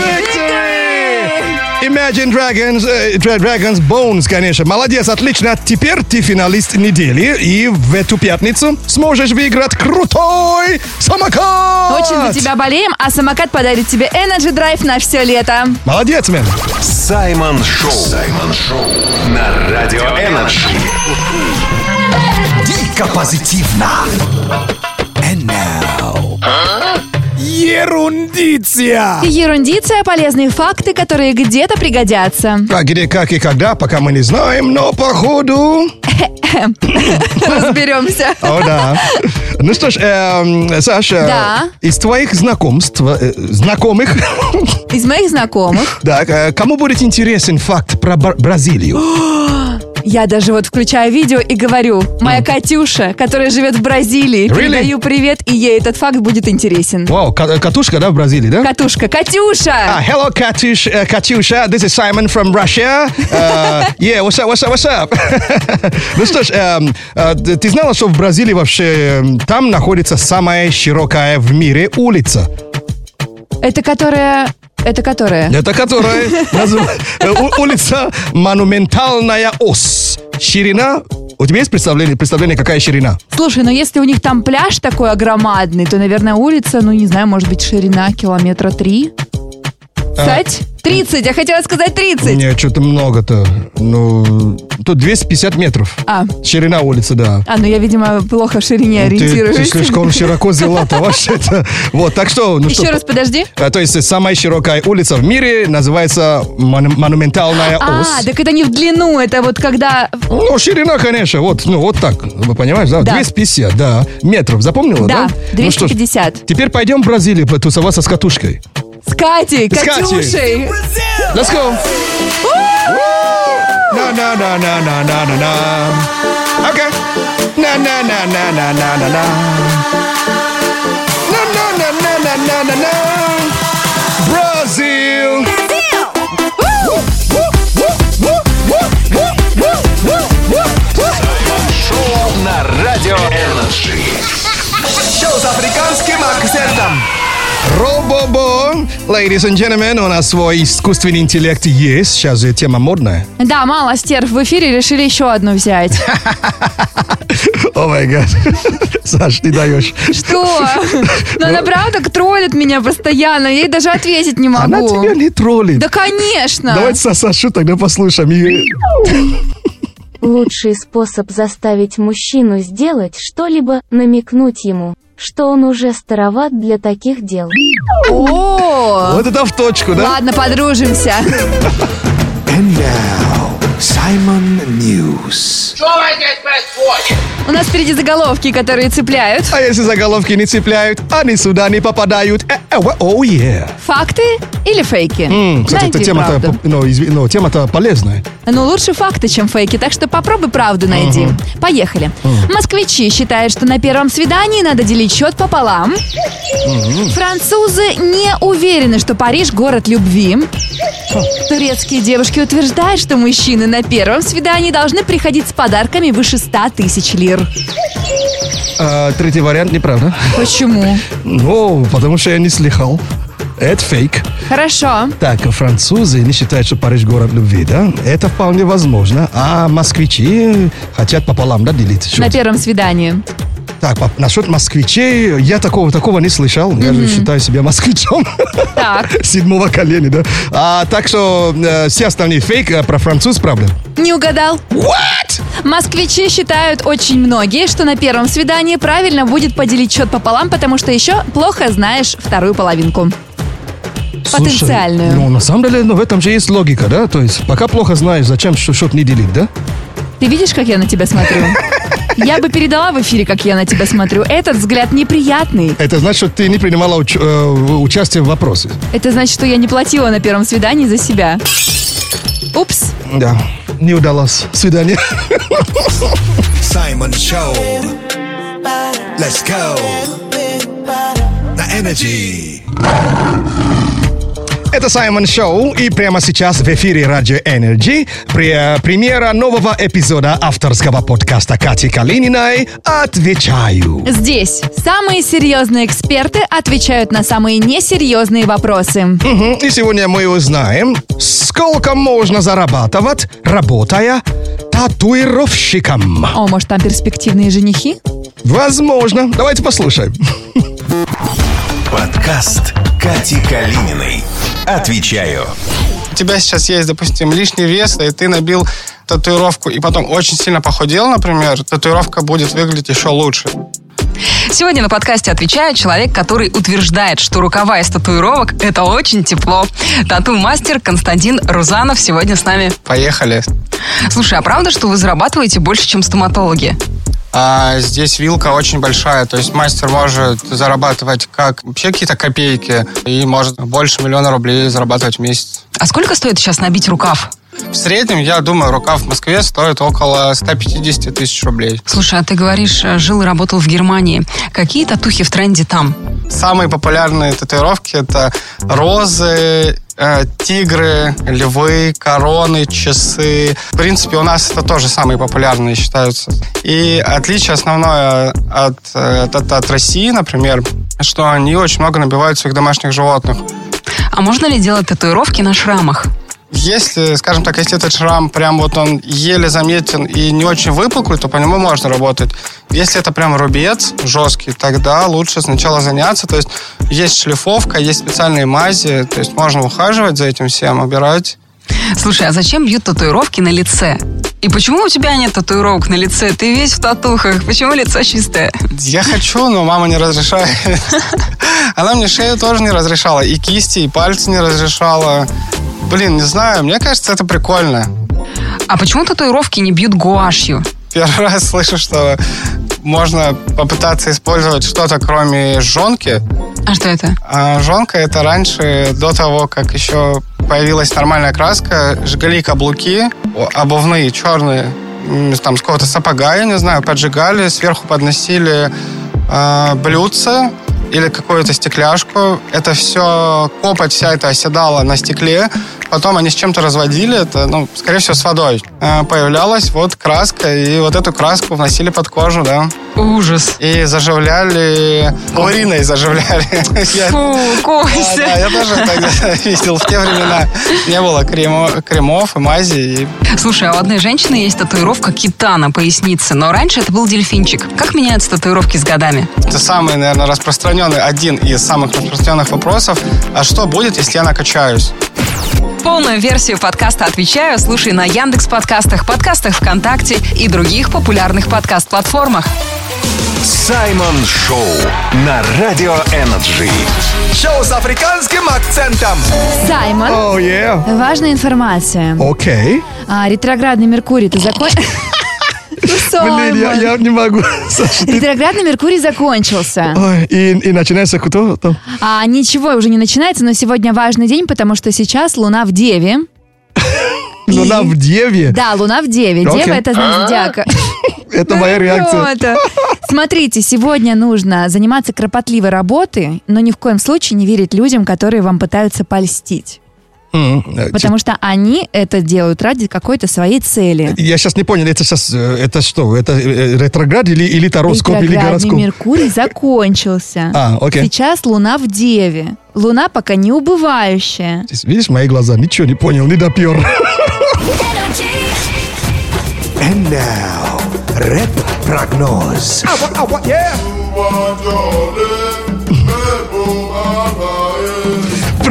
Victory! Imagine Dragons, э, Dra- Dragons Bones, конечно. Молодец, отлично. Теперь ты финалист недели, и в эту пятницу сможешь выиграть крутой самокат! Очень за тебя болеем, а самокат подарит тебе Energy Drive на все лето. Молодец, мен. Саймон Шоу. Саймон Шоу на Радио Energy. Дико позитивно. And now. Ерундиция. Ерундиция, полезные факты, которые где-то пригодятся. А где, как и когда, пока мы не знаем, но походу... Разберемся. О, да. Ну что ж, эм, Саша, Да. из твоих знакомств, э, знакомых, Из моих знакомых да, э, кому будет интересен факт про Бра- Бразилию? <gasps> я даже вот включаю видео и говорю, моя Катюша, которая живет в Бразилии, Really? передаю привет, и ей этот факт будет интересен. Вау, ка- катушка, да, в Бразилии, да? Катушка, Катюша! Ah, hello, Katush, uh, Katusha. This is Simon from Russia. Uh, <laughs> yeah, what's up, what's up, what's up? <laughs> ну что ж, эм, э, ты знала, что в Бразилии вообще эм, там находится самая широкая в мире улица? Это которая... Это которая? Это которая улица Монументальная ос. Ширина. У тебя есть представление, представление, какая ширина? Слушай, ну если у них там пляж такой огромадный, то, наверное, улица, ну не знаю, может быть, ширина километра три? Кстати, 30, я хотела сказать 30. Нет, что-то много-то. Ну, тут 250 метров. А, Ширина улицы, да. а, ну я, видимо, плохо в ширине Ты, ориентируюсь. ты слишком широко взяла-то <laughs> вообще-то. Вот, так что... Ну, что, Еще раз подожди. А, То есть самая широкая улица в мире называется Мон- Монументальная ос. А, так это не в длину, это вот когда... Ну, ширина, конечно, вот, ну, вот так, вы понимаешь, да? Да. 250, да, метров, запомнила, да? Да, Ну что ж, 250. теперь пойдем в Бразилию потусоваться с катушкой. С Катей, С. Катюшей. Let's go! На на на на на на на на. Okay. На на на на на на на на. На на на на на на на на. Brazil. Шоу на Радио Energy. Шоу с африканским акцентом. Робобо. Ladies and gentlemen, у нас свой искусственный интеллект есть. Сейчас же тема модная. Да, мало стерв в эфире, решили еще одну взять. <laughs> О май гад. Саш, ты даешь. Что? Ну она правда троллит меня постоянно, я ей даже ответить не Она могу. тебя не троллит. Да, конечно. Давайте Са- Сашу тогда послушаем. Лучший способ заставить мужчину сделать что-либо, намекнуть ему, что он уже староват для таких дел. О, Вот это в точку, да? ладно, подружимся. <laughs> And now, Simon News. Что здесь происходит? У нас впереди заголовки, которые цепляют. А если заголовки не цепляют, они сюда не попадают. Э, э, oh, yeah. Факты или фейки? М, Кстати, эта Найди тема-то, ну, изв- ну, тема-то полезная. Ну, лучше факты, чем фейки, так что попробуй правду найди. Поехали. Москвичи считают, что на первом свидании надо делить счет пополам. Французы не уверены, что Париж город любви. Турецкие девушки утверждают, что мужчины на первом свидании должны приходить с подарками выше 100 тысяч лир. А, третий вариант неправда. Почему? Ну, потому что я не слыхал. Это фейк. Хорошо. Так, французы не считают, что Париж город любви, да? Это вполне возможно. А москвичи хотят пополам, да, делить счет? На первом свидании. Так, по- насчет москвичей, я такого, такого не слышал. Я же считаю себя москвичом Так, <laughs> седьмого колена, да? А, так что э, все остальные фейк, а про француз, правда? не угадал. What? Москвичи считают очень многие, что на первом свидании правильно будет поделить счет пополам, потому что еще плохо знаешь вторую половинку. Потенциальную. Слушай, ну, на самом деле, ну, в этом же есть логика, да? То есть, пока плохо знаешь, зачем счет не делить, да? Ты видишь, как я на тебя смотрю? <laughs> Я бы передала в эфире, как я на тебя смотрю. Этот взгляд неприятный. Это значит, что ты не принимала уч- э, участие в вопросе. Это значит, что я не платила на первом свидании за себя. Упс. Да, не удалось. Свидание. Саймон Шоу. Let's go. На Energy. Это Саймон Шоу, и прямо сейчас в эфире Радио Energy при, премьера нового эпизода авторского подкаста Кати Калининой «Отвечаю». Здесь самые серьезные эксперты отвечают на самые несерьезные вопросы. Мгм, И сегодня мы узнаем, сколько можно зарабатывать, работая татуировщиком. О, может, там перспективные женихи? Возможно. Давайте послушаем. <laughs> Подкаст Кати Калининой. Отвечаю. у тебя сейчас есть, допустим, лишний вес, и ты набил татуировку, и потом очень сильно похудел, например, татуировка будет выглядеть еще лучше. Сегодня на подкасте отвечает человек, который утверждает, что рукава из татуировок – это очень тепло. Тату-мастер Константин Рузанов сегодня с нами. Поехали. Слушай, а правда, что вы зарабатываете больше, чем стоматологи? А здесь вилка очень большая, то есть мастер может зарабатывать как вообще какие-то копейки, и может больше миллиона рублей зарабатывать в месяц. А сколько стоит сейчас набить рукав? В среднем, я думаю, рукав в Москве стоит около 150 тысяч рублей. Слушай, а ты говоришь, э, жил и работал в Германии. Какие татухи в тренде там? Самые популярные татуировки это розы, тигры, львы, короны, часы. В принципе, у нас это тоже самые популярные считаются. И отличие основное от, э, от, от России, например, что они очень много набивают своих домашних животных. А можно ли делать татуировки на шрамах? Если, скажем так, если этот шрам прям вот он еле заметен и не очень выпуклый, то по нему можно работать. Если это прям рубец жесткий, тогда лучше сначала заняться. То есть есть шлифовка, есть специальные мази, то есть можно ухаживать за этим всем, убирать. Слушай, а зачем бьют татуировки на лице? И почему у тебя нет татуировок на лице? Ты весь в татухах. Почему лицо чистое? Я хочу, но мама не разрешает. <laughs> Она мне шею тоже не разрешала, и кисти, и пальцы не разрешала. Блин, не знаю, мне кажется, это прикольно. А почему татуировки не бьют гуашью? Первый раз слышу, что можно попытаться использовать что-то, кроме жонки. А что это? А жонка это раньше, до того, как еще появилась нормальная краска, жгли каблуки, обувные, черные, там с какого-то сапога, я не знаю, поджигали, сверху подносили э, блюдце или какую-то стекляшку. Это все, копоть вся это оседала на стекле. Потом они с чем-то разводили это, ну, скорее всего, с водой. Э, появлялась вот краска, и вот эту краску вносили под кожу, да. Ужас. И заживляли, уриной заживляли. Фу, да, Костя. да, я тоже тогда видел. В те времена не было кремо- кремов и мази. И Слушай, а у одной женщины есть татуировка кита на пояснице, но раньше это был дельфинчик. Как меняются татуировки с годами? это самый, наверное, распространенный, один из самых распространенных вопросов. А что будет, если я накачаюсь? Полную версию подкаста «Отвечаю» слушай на Яндекс подкастах, подкастах ВКонтакте и других популярных подкаст-платформах. Саймон Шоу на Радио Energy. Шоу с африканским акцентом. Саймон, О, yeah. важная информация. Окей. А, ретроградный Меркурий, ты закон... <laughs> Блин, я, я не могу. <laughs> Саша, ты- Ретроградный Меркурий закончился. Ой, и, и начинается кто там? А ничего уже не начинается, но сегодня важный день, потому что сейчас Луна в Деве. <laughs> Луна в Деве. Да, Луна в Деве. Дева это знак зодиака. <laughs> Это моя реакция. Смотрите, сегодня нужно заниматься кропотливой работой, но ни в коем случае не верить людям, которые вам пытаются польстить. Э, Потому что они это делают ради какой-то своей цели. Я сейчас не понял, это сейчас, э, это что, это э, ретроград или, или тароскоп, или Ретроградный гороскоп? Меркурий закончился. <laughs> А, окей. Сейчас Луна в Деве. Луна пока не убывающая. Здесь, Видишь мои глаза? Ничего не понял, не допер. And now, рэп-прогноз.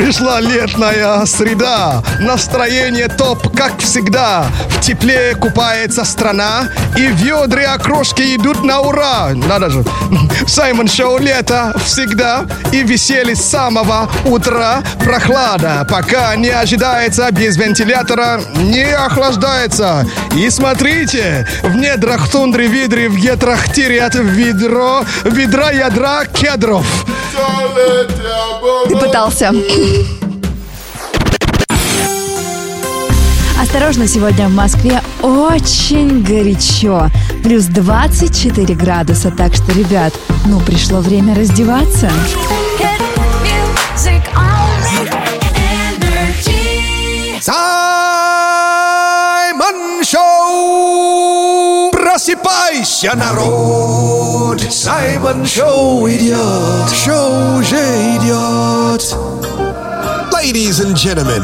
Пришла летная среда, настроение топ, как всегда. В тепле купается страна, и в ведре окрошки идут на ура. Надо же. Саймон Шоу лето всегда, и веселье с самого утра. Прохлада, пока не ожидается, без вентилятора не охлаждается. И смотрите, в недрах тундры видры, в гетрах терят ведро, ведра ядра кедров. Ты пытался. Осторожно, сегодня в Москве очень горячо. Плюс 24 градуса. Так что, ребят, ну пришло время раздеваться. Саймон Шоу! Просыпайся, народ! Саймон Шоу идет! Шоу уже идет! Ladies and gentlemen,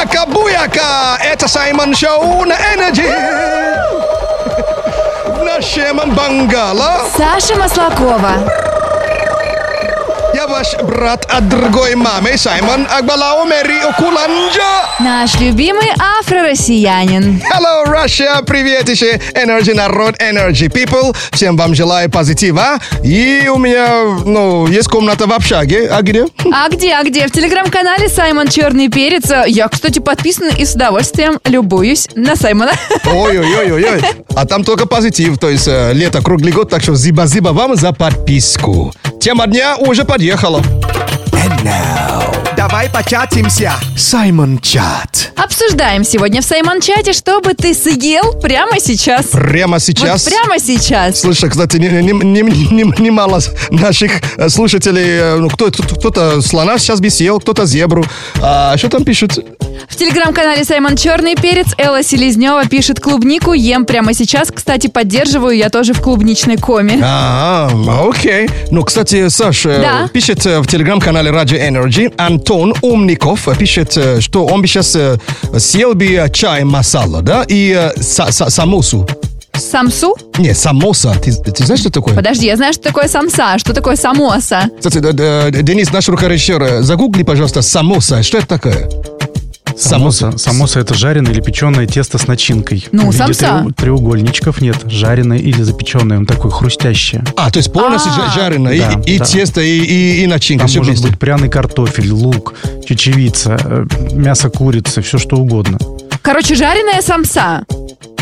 Буяка, буяка! Это Саймон Шоу на Energy! В нашем бангала Саша Маслакова. Ваш брат от другой мамы, Саймон Акбалао Мэри Окуланджа. Наш любимый афро-россиянин. Hello, Russia! Привет еще! Energy народ, Energy people! Всем вам желаю позитива. И у меня, ну, есть комната в общаге. А где? А где, а где? В телеграм-канале Саймон Черный Перец. Я, кстати, подписана и с удовольствием любуюсь на Саймона. Ой-ой-ой-ой. А там только позитив, то есть э, лето круглый год, так что зиба-зиба вам за подписку. Тема дня уже подъехала. And now, eh, давай початимся. Саймон Чат. Обсуждаем сегодня в Саймон-чате, что бы ты съел прямо сейчас. Прямо сейчас. Вот прямо сейчас. Слушай, кстати, не- не- не- не- немало наших э, слушателей, э, ну, кто, кто- кто-то слона сейчас бы съел, кто-то зебру. А что там пишут? В телеграм-канале Саймон Черный Перец Элла Селезнева пишет клубнику. Ем прямо сейчас. Кстати, поддерживаю я тоже в клубничной коме. А, окей. Ну, кстати, Саша Да. пишет э, в телеграм-канале Radio Energy Антон Умников э, пишет, что он бы сейчас съел бы чай масала, да, и са- са- самосу. Самсу? Не, самоса. Ты, ты знаешь, что такое? Подожди, я знаю, что такое самса, что такое самоса. Кстати, Денис, наш рукорежиссер, загугли, пожалуйста, самоса. Что это такое? Самоса. Самоса это жареное или печеное тесто с начинкой. Ну, В виде самса. треу- треугольничков нет. Жареное или запеченное. Он такой хрустящее. А, то есть полностью А. жа- жареное. И- Да, и, да. тесто, и, и, и начинка. Там может вместе. быть пряный картофель, лук, чечевица, э, мясо курицы, все что угодно. Короче, жареная самса.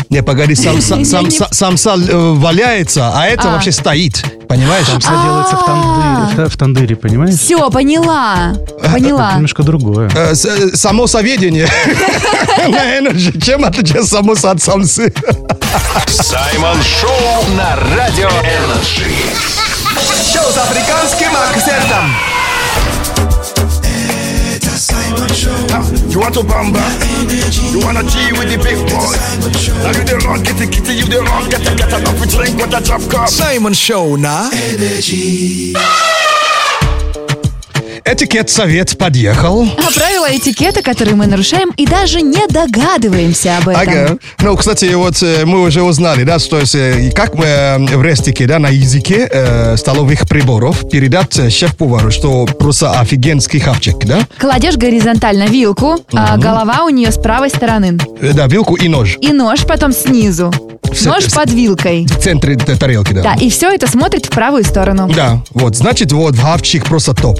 Не, погоди, сам, <laughs> сам, сам, сам- самса э, валяется, а это А. вообще стоит. Понимаешь? Самса делается в тандыре, в та- в тандыре, понимаешь? Все, <laughs> поняла. Это Поняла. немножко другое. Э, э, Самсоведение <laughs> на Energy. Чем отличается самоса от самсы? Саймон Шоу на Радио Energy. Шоу с африканским акцентом. You want to bamba? You wanna G with the big boy? Now you the wrong kitty kitty, you the wrong get a get a drink with a drop cup. Simon Show, nah. Energy. Этикет совет подъехал. А правила этикета, которые мы нарушаем и даже не догадываемся об этом. Ага. Ну, кстати, вот э, мы уже узнали, да, что э, как мы э, в рестике, да, на языке э, столовых приборов передать шеф-повару, что просто офигенский хавчик, да? Кладешь горизонтально вилку, а Мгм. голова у нее с правой стороны. Да, вилку и нож И нож потом снизу. Всё- Нож под вилкой. в центре тарелки, да. Да, и все это смотрит в правую сторону. Да, вот, значит, вот хавчик просто топ.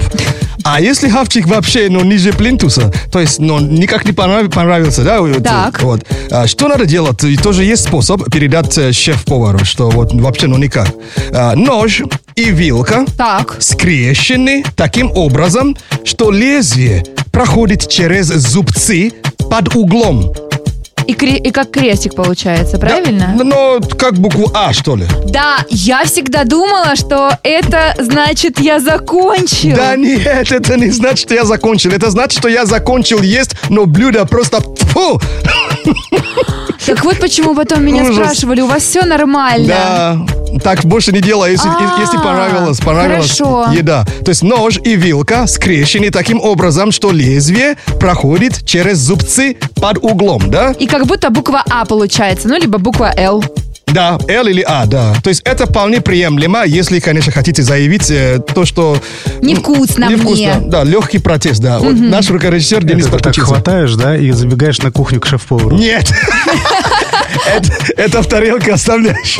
А если хавчик вообще, ну, ниже плинтуса, то есть, ну, никак не понрав- понравился, да? Так. Вот. А что надо делать? И тоже есть способ передать э, шеф-повару, что вот вообще, ну, никак. А, нож и вилка Так. скрещены таким образом, что лезвие проходит через зубцы под углом. И, кре- и как крестик получается, правильно? Ну, как букву А, что ли? Да, я всегда думала, что это значит я закончил. Да нет, это не значит, что я закончил. Это значит, что я закончил есть, но блюдо просто... Фу! <laughs> Так вот почему потом меня Ужас. спрашивали, у вас все нормально? Да, так больше не делай, если, А, если понравилось, понравилась хорошо. еда. То есть нож и вилка скрещены таким образом, что лезвие проходит через зубцы под углом, да? И как будто буква А получается, ну, либо буква Л. Да, L или А, да. То есть это вполне приемлемо, если, конечно, хотите заявить э, то, что... Невкусно Невкусно, мне. да, легкий протест, да. Вот Мгм. наш рукорежиссер Денис Это ты так подключился. хватаешь, да, и забегаешь на кухню к шеф-повару. Нет. <laughs> Это, это в тарелке оставляешь.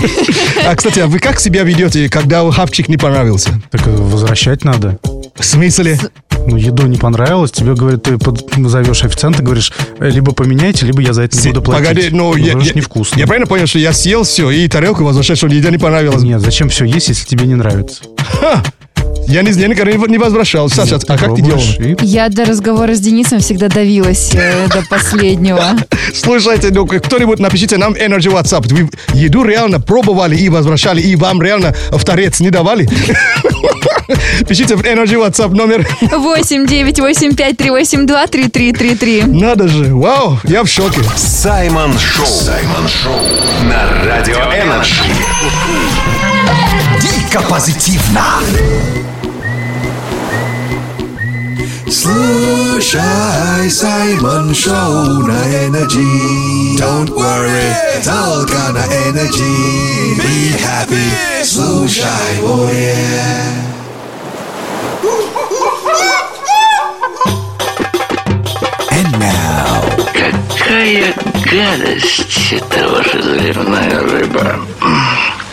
А, кстати, а вы как себя ведете, когда хавчик не понравился? Так э, возвращать надо. В смысле? Ну, еду не понравилось, тебе говорят, ты под- зовешь официанта, говоришь, «Э, либо поменяйте, либо я за это не буду платить. Погоди, ну, я, я- невкусно. я правильно понял, что я съел все, и тарелку возвращаю, что еда не понравилась? Нет, зачем все есть, если тебе не нравится? Ха! Я, не, я никогда не, возвращал. Саша, а как ты делала? Я до разговора с Денисом всегда давилась э, до <laughs> последнего. Слушайте, ну, кто-нибудь напишите нам Energy WhatsApp. Вы еду реально пробовали и возвращали, и вам реально в торец не давали? <laughs> <laughs> Пишите в Energy WhatsApp номер. 8 9 8 5 3 8 2 3 3 3 3. Надо же, вау, я в шоке. Саймон Шоу. Саймон Шоу. На Радио Energy. Дико позитивно. Слушай Саймон Шоу на Energy. Don't worry, только на Energy. Be happy, слушай море. And now. Какая гадость это ваша заливная рыба.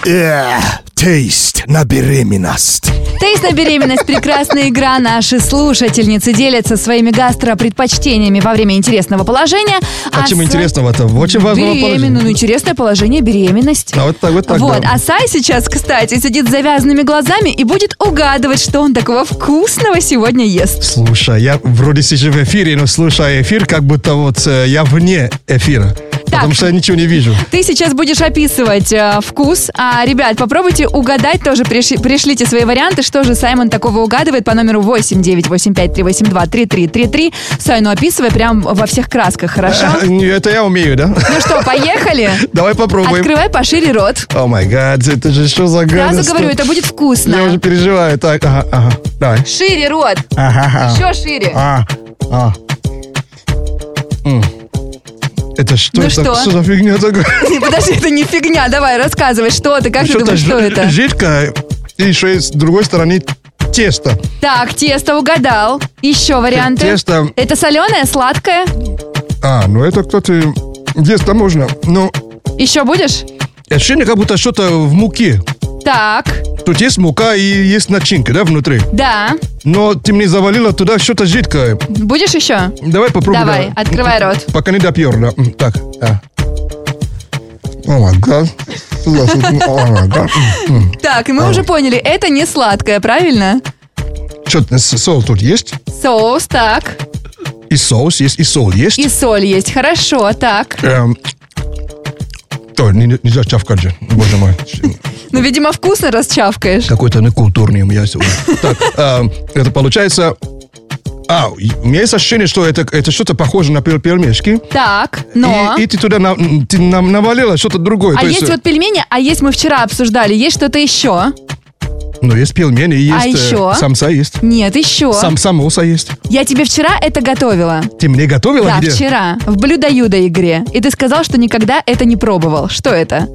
Yeah, taste на беременность. Тест на беременность – прекрасная игра. Наши слушательницы делятся своими гастропредпочтениями во время интересного положения. Почему а Сай- интересного-то? Очень важного Беременную, ну, интересное положение, беременность. А вот так, вот так, Вот, да. а Сай сейчас, кстати, сидит с завязанными глазами и будет угадывать, что он такого вкусного сегодня ест. Слушай, я вроде сижу в эфире, но слушаю эфир, как будто вот э, я вне эфира. Потому что я ничего не вижу. Ты сейчас будешь описывать э, вкус, а, ребят, попробуйте угадать тоже, пришли- пришлите свои варианты, что же Саймон такого угадывает по номеру 8 985 382 3333. Сай, ну описывай прям во всех красках, хорошо? <laughs> Это я умею, да? Ну что, поехали? <laughs> Давай попробуем. Открывай пошире рот. О май гад, это же что за гадость? Сразу говорю, это будет Я вкусно. уже переживаю. Так, ага, ага. Давай. Шире рот. Ага, ага. Еще шире. А, а. Это что, Ну это, что? что за фигня такая? <laughs> Не, Подожди, это не фигня. Давай, рассказывай, что ты, как ты Что-то думаешь, что это? Жидкое, и еще и с другой стороны тесто. Так, тесто угадал. Еще варианты. Тесто. Это соленое, сладкое? А, ну это кто-то... Есть-то можно. Ну, Еще будешь? ощущение, как будто что-то в муке. Так, Тут есть мука и есть начинка, да, внутри? да. Но ты мне завалила туда что-то жидкое. Будешь еще? Давай попробуем. Давай, да. открывай рот. Пока не допьер, да. Так, а. О май гад. Так, мы уже поняли, это не сладкое, правильно? Что, соус тут есть? Соус, так. И соус есть, и сол есть. И соль есть, хорошо, так. Эм, не- нельзя чавкать же, боже мой. Ну, видимо, вкусно расчавкаешь. Какой-то некультурный меня сегодня. Так, эм, это получается... А, у меня есть ощущение, что это, это что-то похоже на пел- пельмешки. Так, но... И, и ты туда на- ты нам навалила что-то другое. А То есть вот пельмени, а есть мы вчера обсуждали, есть что-то еще. Ну, есть пельмени, есть... А э, еще? Самса есть. Нет, еще. Сам, самоса есть. Я тебе вчера это готовила. Ты мне готовила Да, где? вчера. В блюдо-юдо игре. И ты сказал, что никогда это не пробовал. Что это?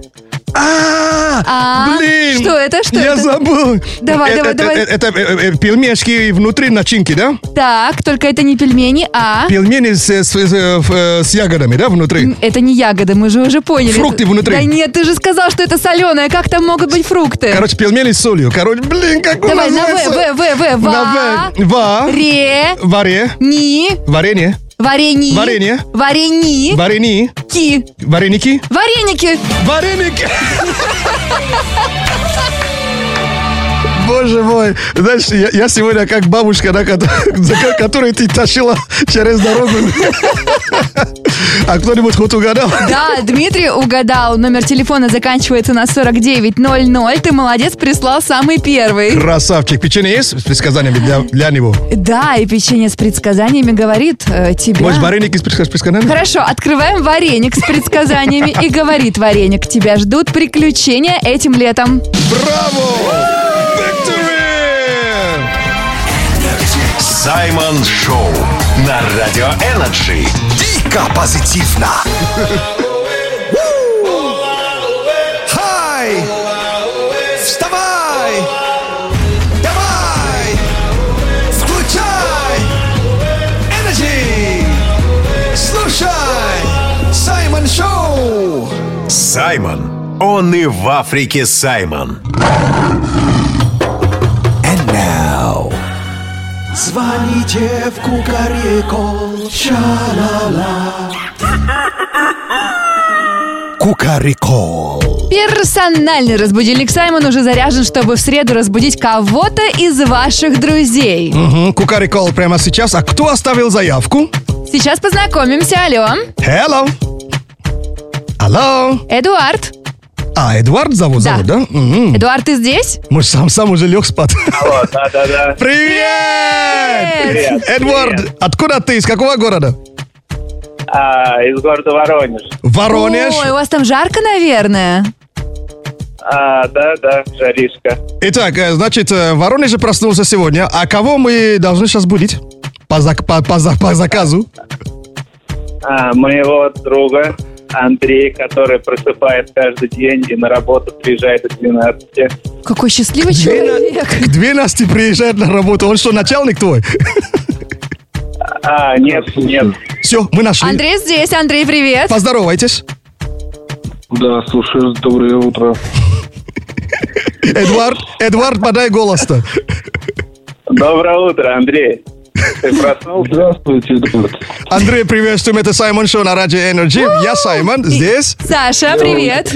А, Блин! Что это? Что я это? забыл. Давай, давай, давай. Это э, э, пельмешки внутри начинки, да? Так, только это не пельмени, а... Пельмени с, э, ягодами, да, внутри? Это не ягоды, мы же уже поняли. Фрукты внутри. Да нет, ты же сказал, что это соленое. Как там могут быть фрукты? Короче, пельмени с солью. Короче, блин, как Давай на В, называется? В, В, В, Ва, На В. Ва. Ре, Варе. Ни, Варенье. Варени, Варенье. Варени, Варени. Ки, Вареники. Вареники. Вареники. <laughs> Боже мой, знаешь, я, я сегодня как бабушка, да, <laughs> за ко- которой ты тащила через дорогу. <laughs> А кто-нибудь хоть угадал? Да, Дмитрий угадал. Номер телефона заканчивается на 4900. Ты молодец, прислал самый первый. Красавчик. Печенье есть с предсказаниями для, для него? Да, и печенье с предсказаниями говорит э, тебе. Может, вареники с предсказ- предсказаниями? Хорошо, открываем вареник с предсказаниями и говорит вареник. Тебя ждут приключения этим летом. Браво! Саймон Шоу на Радио Energy. Дико позитивно. Хай! Вставай! Давай! Включай! Energy! Слушай! Саймон Шоу! Саймон. Он и в Африке Саймон. Звоните в Кукареко, шалала. Кукареко. Персональный разбудильник Саймон уже заряжен, чтобы в среду разбудить кого-то из ваших друзей. Угу, Кукарикол прямо сейчас. А кто оставил заявку? Сейчас познакомимся. Алло. Hello. Алло. Эдуард. А, Эдуард зовут, Да. зовут, да? Мгм. Эдуард, ты здесь? Может, сам, сам уже лег спать. Алло, да-да-да. <laughs> Привет! Привет. Эдуард, откуда ты? Из какого города? А, из города Воронеж. Воронеж. Ой, у вас там жарко, наверное. А, да-да, жаришка. Итак, э, значит, э, в Воронеже проснулся сегодня. А кого мы должны сейчас будить? По, зак- по- по по заказу. А, моего друга Андрей, который просыпает каждый день и на работу приезжает до 12. Какой счастливый человек. К 12 приезжает на работу. Он что, начальник твой? А, нет, нет. Все, мы нашли. Андрей здесь. Андрей, привет. Поздоровайтесь. Да, слушаю, доброе утро. Эдуард, Эдуард, подай голос-то. Доброе утро, Андрей. Ты проснулся? Здравствуйте, Эдуард. Андрей, приветствуем. Это Саймон Шоу на Радио Energy. Я Саймон, здесь. Саша, привет.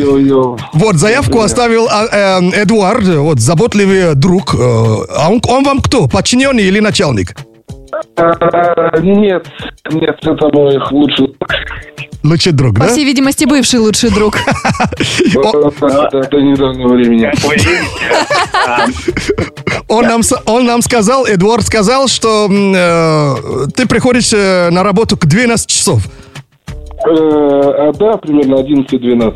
Вот, заявку оставил а, э, Эдуард, вот, заботливый друг. Э, А он, вам кто, подчиненный или начальник? Нет, нет, это мой лучший друг. Лучший друг, По да? всей видимости, бывший лучший друг. <laughs> До недавнего времени. Он нам, он нам сказал, Эдуард сказал, что э, ты приходишь э, на работу к 12 часов. Э, А да, примерно 11-12.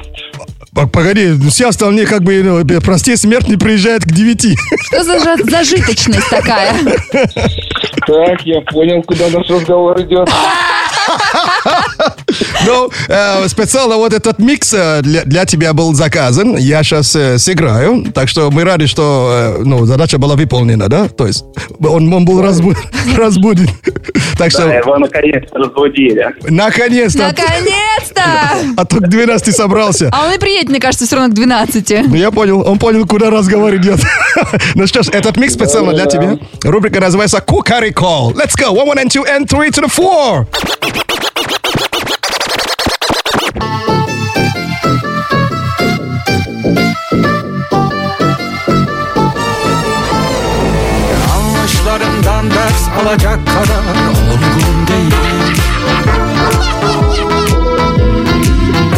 П- Погоди, все остальные как бы, ну, э, простые смертные приезжают к 9. Что за зажиточность такая? Так, я понял, куда наш разговор идет. <laughs> Ну, э, специально вот этот микс э, для, для тебя был заказан. Я сейчас сыграю. Так что мы рады, что э, ну, задача была выполнена, да? То есть он, был разбу- разбуден. Так что, его наконец-то разбудили. наконец-то. Наконец-то! А то к 12 собрался. А он и приедет, мне кажется, все равно к 12. Ну, я понял, он понял, куда разговор идет. <laughs> ну что ж, этот микс специально для тебя. Рубрика называется Кукари Call. Let's go. One, one, and two, and three to the four. Yanlışlarından ders alacak kadar olgun değil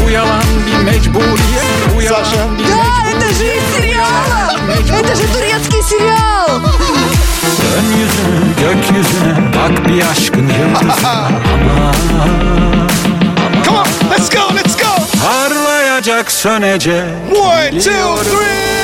Bu yalan bir mecburiyet Bu yalan bir Да, это же из сериала! Это же турецкий сериал! Dön yüzünü gökyüzüne Bak bir aşkın yıldızına <laughs> Come on, let's go, let's go. Parlayacak sönecek One, two, three.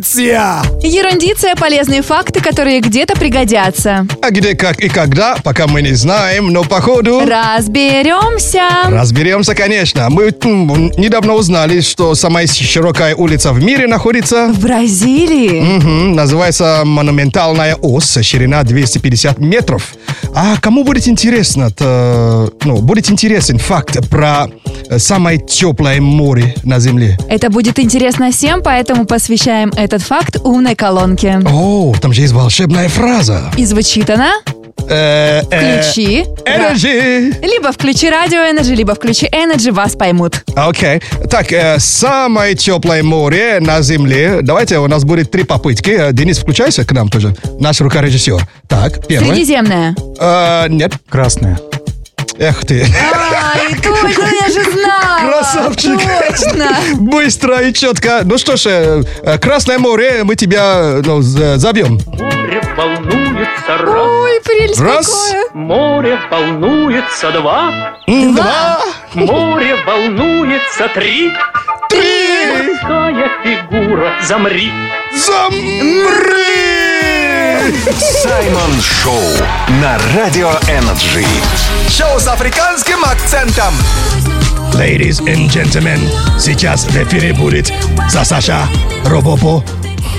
Ерундиция! Ерундиция – полезные факты, которые где-то пригодятся. А где, как и когда, пока мы не знаем, но походу... Разберемся. Разберемся, конечно. Мы м, недавно узнали, что самая широкая улица в мире находится... В Бразилии. Мгм, называется Монументальная ос, ширина 250 метров. А кому будет интересно, то, ну, будет интересен факт про э, самое теплое море на Земле? Это будет интересно всем, поэтому посвящаем этот факт умной колонке. О, там же есть волшебная фраза. И звучит она Э, э, «Включи». Energy. Либо включи радио Energy, либо включи Energy, вас поймут. Окей. Так, э, самое теплое море на Земле. Давайте, у нас будет три попытки. Денис, включайся к нам тоже. Наш рукорежиссер. Так, первый. Средиземная. Э, нет. Красная. Эх ты. Ай, точно, я же знала. Красавчик. Точно. Быстро и четко. Ну что ж, э, э, Красное море, мы тебя ну, забьем. Море волнуется раз. Ой, прелесть Раз. какое. Море волнуется два. Два. Море волнуется три. Три. Морская фигура, замри. Замри! Саймон Шоу на Радио Energy. Шоу с африканским акцентом. Ladies and gentlemen, сейчас в эфире будет Сасаша Робопо.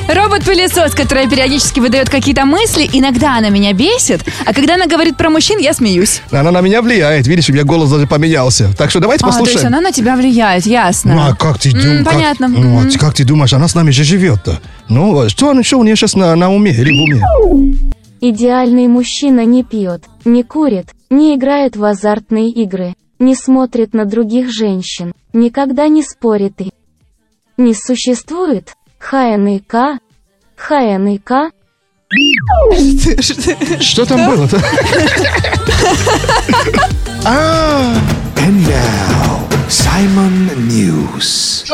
Робот-пылесос, который периодически выдает какие-то мысли, иногда она меня бесит, а когда она говорит про мужчин, я смеюсь. Она на меня влияет. Видишь, у меня голос даже поменялся. Так что давайте А, то есть послушаем. она на тебя влияет, ясно. Ну, а как ты думаешь? понятно. Ну, а как ты думаешь, она с нами же живет-то? Ну, что, она- что у нее сейчас на, на уме или в уме? Идеальный мужчина не пьет, не курит, не играет в азартные игры, не смотрит на других женщин, никогда не спорит и не существует. ХНК, ХНК, Что там было-то? А, And now, Simon News.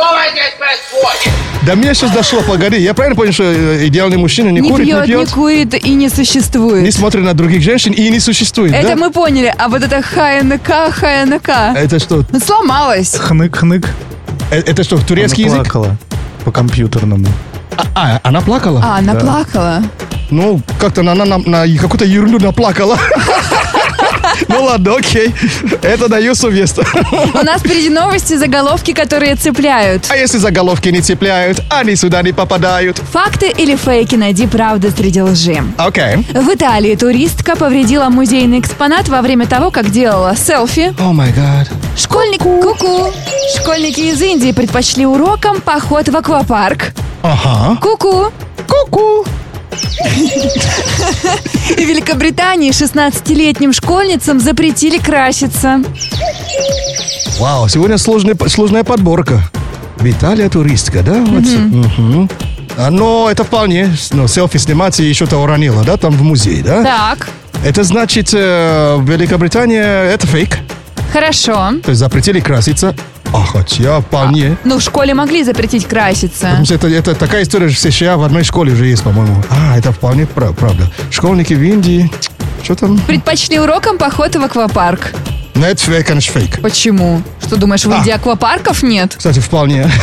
Да мне сейчас дошло, погоди. Я правильно понял, что э, идеальный мужчина не, Не курит, пьет, не не пьет, курит и не существует. не смотрит на других женщин и не существует, Это да? мы поняли, а вот это ХНК, ХНК. Это что? Сломалось. Хнык-хнык. Э, Это что, турецкий язык? Плакала по компьютерному. А, она плакала? А, она Да. плакала. Ну, как-то она на, на- на какую-то ерунду наплакала. <laughs> Ну ладно, окей. Это даю совесть. У нас впереди новости, заголовки, которые цепляют. А если заголовки не цепляют, они сюда не попадают. Факты или фейки, найди правду среди лжи. Окей. В Италии туристка повредила музейный экспонат во время того, как делала селфи. О май гад. Школьник... Ку-ку. Школьники из Индии предпочли урокам поход в аквапарк. Ага. Ку-ку. Ку-ку. В Великобритании 16-летним школьницам запретили краситься. Вау, сегодня сложная, сложная подборка. Виталия туристка, да? А, Но это вполне, ну, селфи снимать и еще-то уронила, да, там в музее, да? Так, Это значит, э, Великобритания это фейк. хорошо. То есть запретили краситься. А хотя вполне. Ну, в школе могли запретить краситься. Это, это такая история в США в одной школе уже есть, по-моему. А, это вполне пра- правда. Школьники в Индии. Что там? Предпочли урокам поход в аквапарк. Это фейк, конечно, фейк. Почему? Что думаешь, в А. Индии аквапарков нет? Кстати, вполне. <laughs>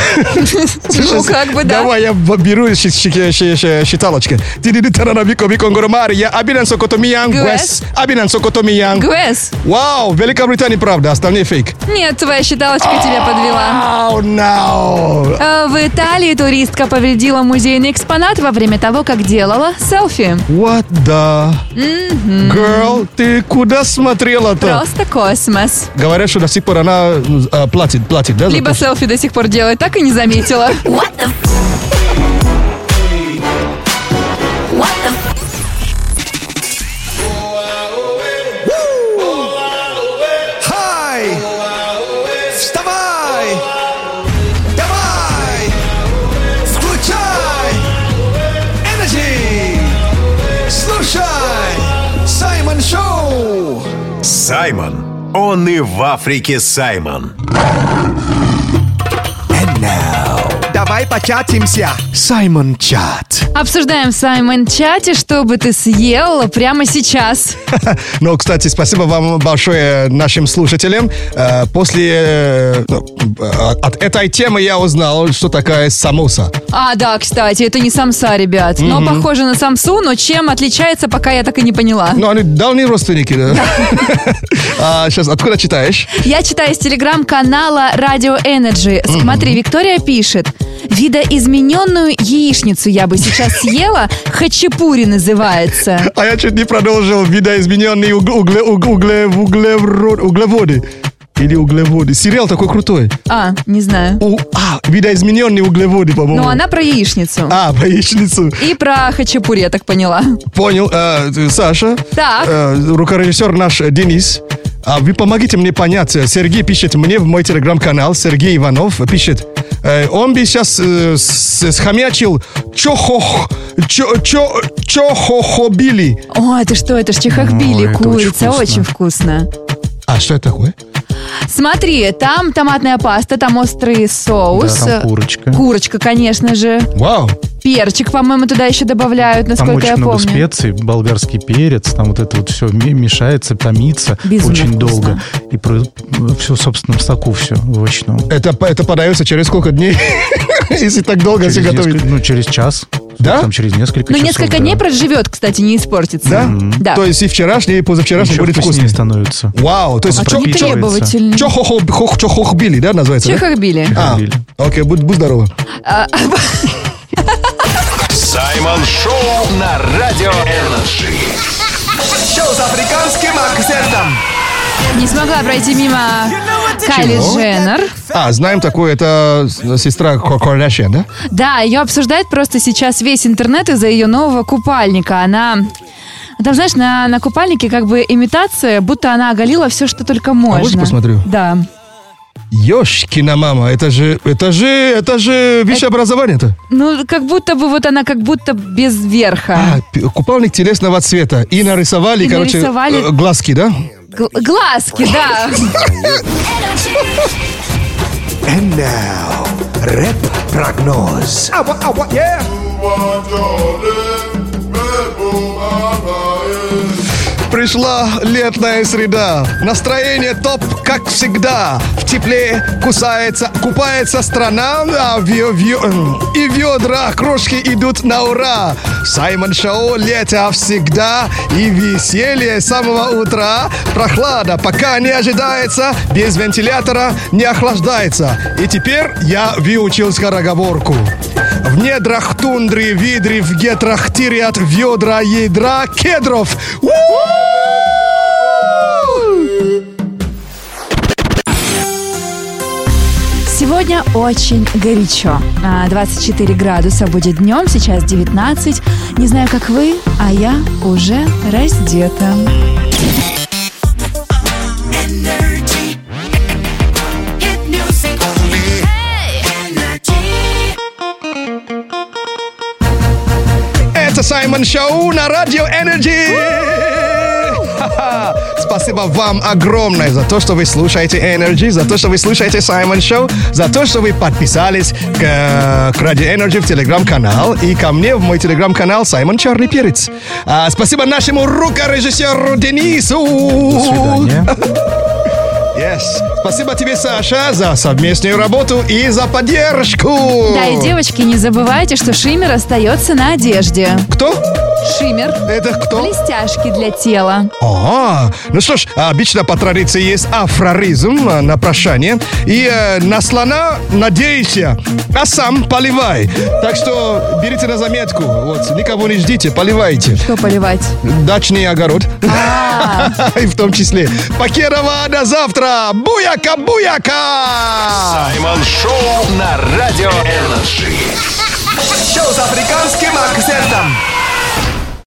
Ну, как бы да. Давай я беру ngoromari. Я абинан сокотомиян гуэс. Абинан сокотомиян. Гуэс. Вау, Великобритания правда, остальные фейк. Нет, твоя считалочка тебя подвела. Oh, no. А, В Италии туристка повредила музейный экспонат во время того, как делала селфи. What the... Girl, ты куда смотрела-то? Просто космос. Говорят, что до сих пор она э, платит, платит, да? Либо селфи до сих пор делает, так и не заметила. Саймон. Он и в Африке Саймон. Давай початимся. Саймон Чат. Обсуждаем в Саймон чате, что бы ты съел прямо сейчас. <laughs> Ну, кстати, спасибо вам большое нашим слушателям. Э, После э, ну, э, от этой темы я узнал, что такая самоса. А, да, кстати, это не самса, ребят. Но похоже на самсу, но чем отличается, пока я так и не поняла. Ну, они дальние родственники, да? <laughs> А, Сейчас, откуда читаешь? Я читаю из телеграм-канала Radio Energy. Смотри, Виктория пишет. Видоизмененную яичницу я бы сейчас съела. Хачапури называется. А я чуть не продолжил видоизмененные уг- угле, уг- угле- углевро- углеводы. Или углеводы. Сериал такой крутой. А, не знаю. У- а, видоизмененные углеводы, по-моему. Но она про яичницу. А, про яичницу. И про хачапури, я так поняла. Понял. Э, Саша. Так. э, рукорежиссер наш Денис. А вы помогите мне понять. Сергей пишет мне в мой телеграм-канал. Сергей Иванов пишет. э, он бы сейчас э, схомячил чохох, чо, чо, чохохобили. О, это что? Это ж чехахбили, Ой, это очень курица. вкусно. Очень вкусно. А что это такое? Смотри, там томатная паста, там острый соус. Да, там курочка. Курочка, конечно же. Вау. Перчик, по-моему, туда еще добавляют, Там насколько очень я много помню. специй, болгарский перец, там вот это вот все мешается, томится Безумно очень вкусно. долго. И все в собственном соку все овощном. Это, это подается через сколько дней? <laughs> Если так долго все готовить. ну, через час. Да? Там через несколько Ну, часов. несколько да. дней проживет, кстати, не испортится. Да? Да. То есть и вчерашний, и позавчерашний Еще будет вкуснее становится. Вау, то есть А ты чо- требовательный. чохохо- хох- чохохбили, да, называется? да? Чехахбили. А, окей, будь, будь здорова. <laughs> А, Саймон Шоу на Радио Energy. Шоу с африканским акцентом. Не смогла пройти мимо Кайли Чего? Дженнер. А, знаем такое, это сестра Ко- Кардашьян, да? Да, ее обсуждает просто сейчас весь интернет из-за ее нового купальника. Она... Там, знаешь, на, на купальнике как бы имитация, будто она оголила все, что только можно. можно посмотрю? Да. Ёшкина мама, это же, это же, это же высшее образование-то. Ну, как будто бы вот она как будто без верха. А, купальник телесного цвета. И нарисовали, И короче, нарисовали- э, глазки, да? Гл- глазки, да. And now, рэп-прогноз. Ава, ава, yeah. Пришла летная среда. Настроение топ, как всегда. В тепле кусается, купается страна, а вё- вё- и ведра крошки идут на ура. Саймон Шоу лето всегда и веселье с самого утра. Прохлада пока не ожидается, без вентилятора не охлаждается. И теперь я выучил скороговорку. В недрах тундры, видры, в гетрах тирят ведра, ядра, кедров. У! Сегодня очень горячо. А, 24 градуса будет днем, сейчас 19. Не знаю, как вы, а я уже раздета. Это Саймон Шоу на Радио Energy. Спасибо вам огромное за то, что вы слушаете Energy, за то, что вы слушаете Саймон Шоу, за то, что вы подписались к, к Radio Energy в телеграм-канал и ко мне в мой телеграм-канал Саймон Черный Перец. А, спасибо нашему рукорежиссеру Денису. До свидания. <laughs> Yes. Спасибо тебе, Саша, за совместную работу и за поддержку. Да, и девочки, не забывайте, что шиммер остается на одежде. Кто? Шиммер. Это кто? Блестяшки для тела. А, ну что ж, обычно по традиции есть афроризм э, на прощание. И э, на слона надейся, а сам поливай. Так что берите на заметку. Вот, никого не ждите, поливайте. Что поливать? Дачный огород. <laughs> И в том числе. Покерова, до завтра. Booyaka, booyaka! Саймон Шоу на Радио Energy. Шоу с африканским акцентом.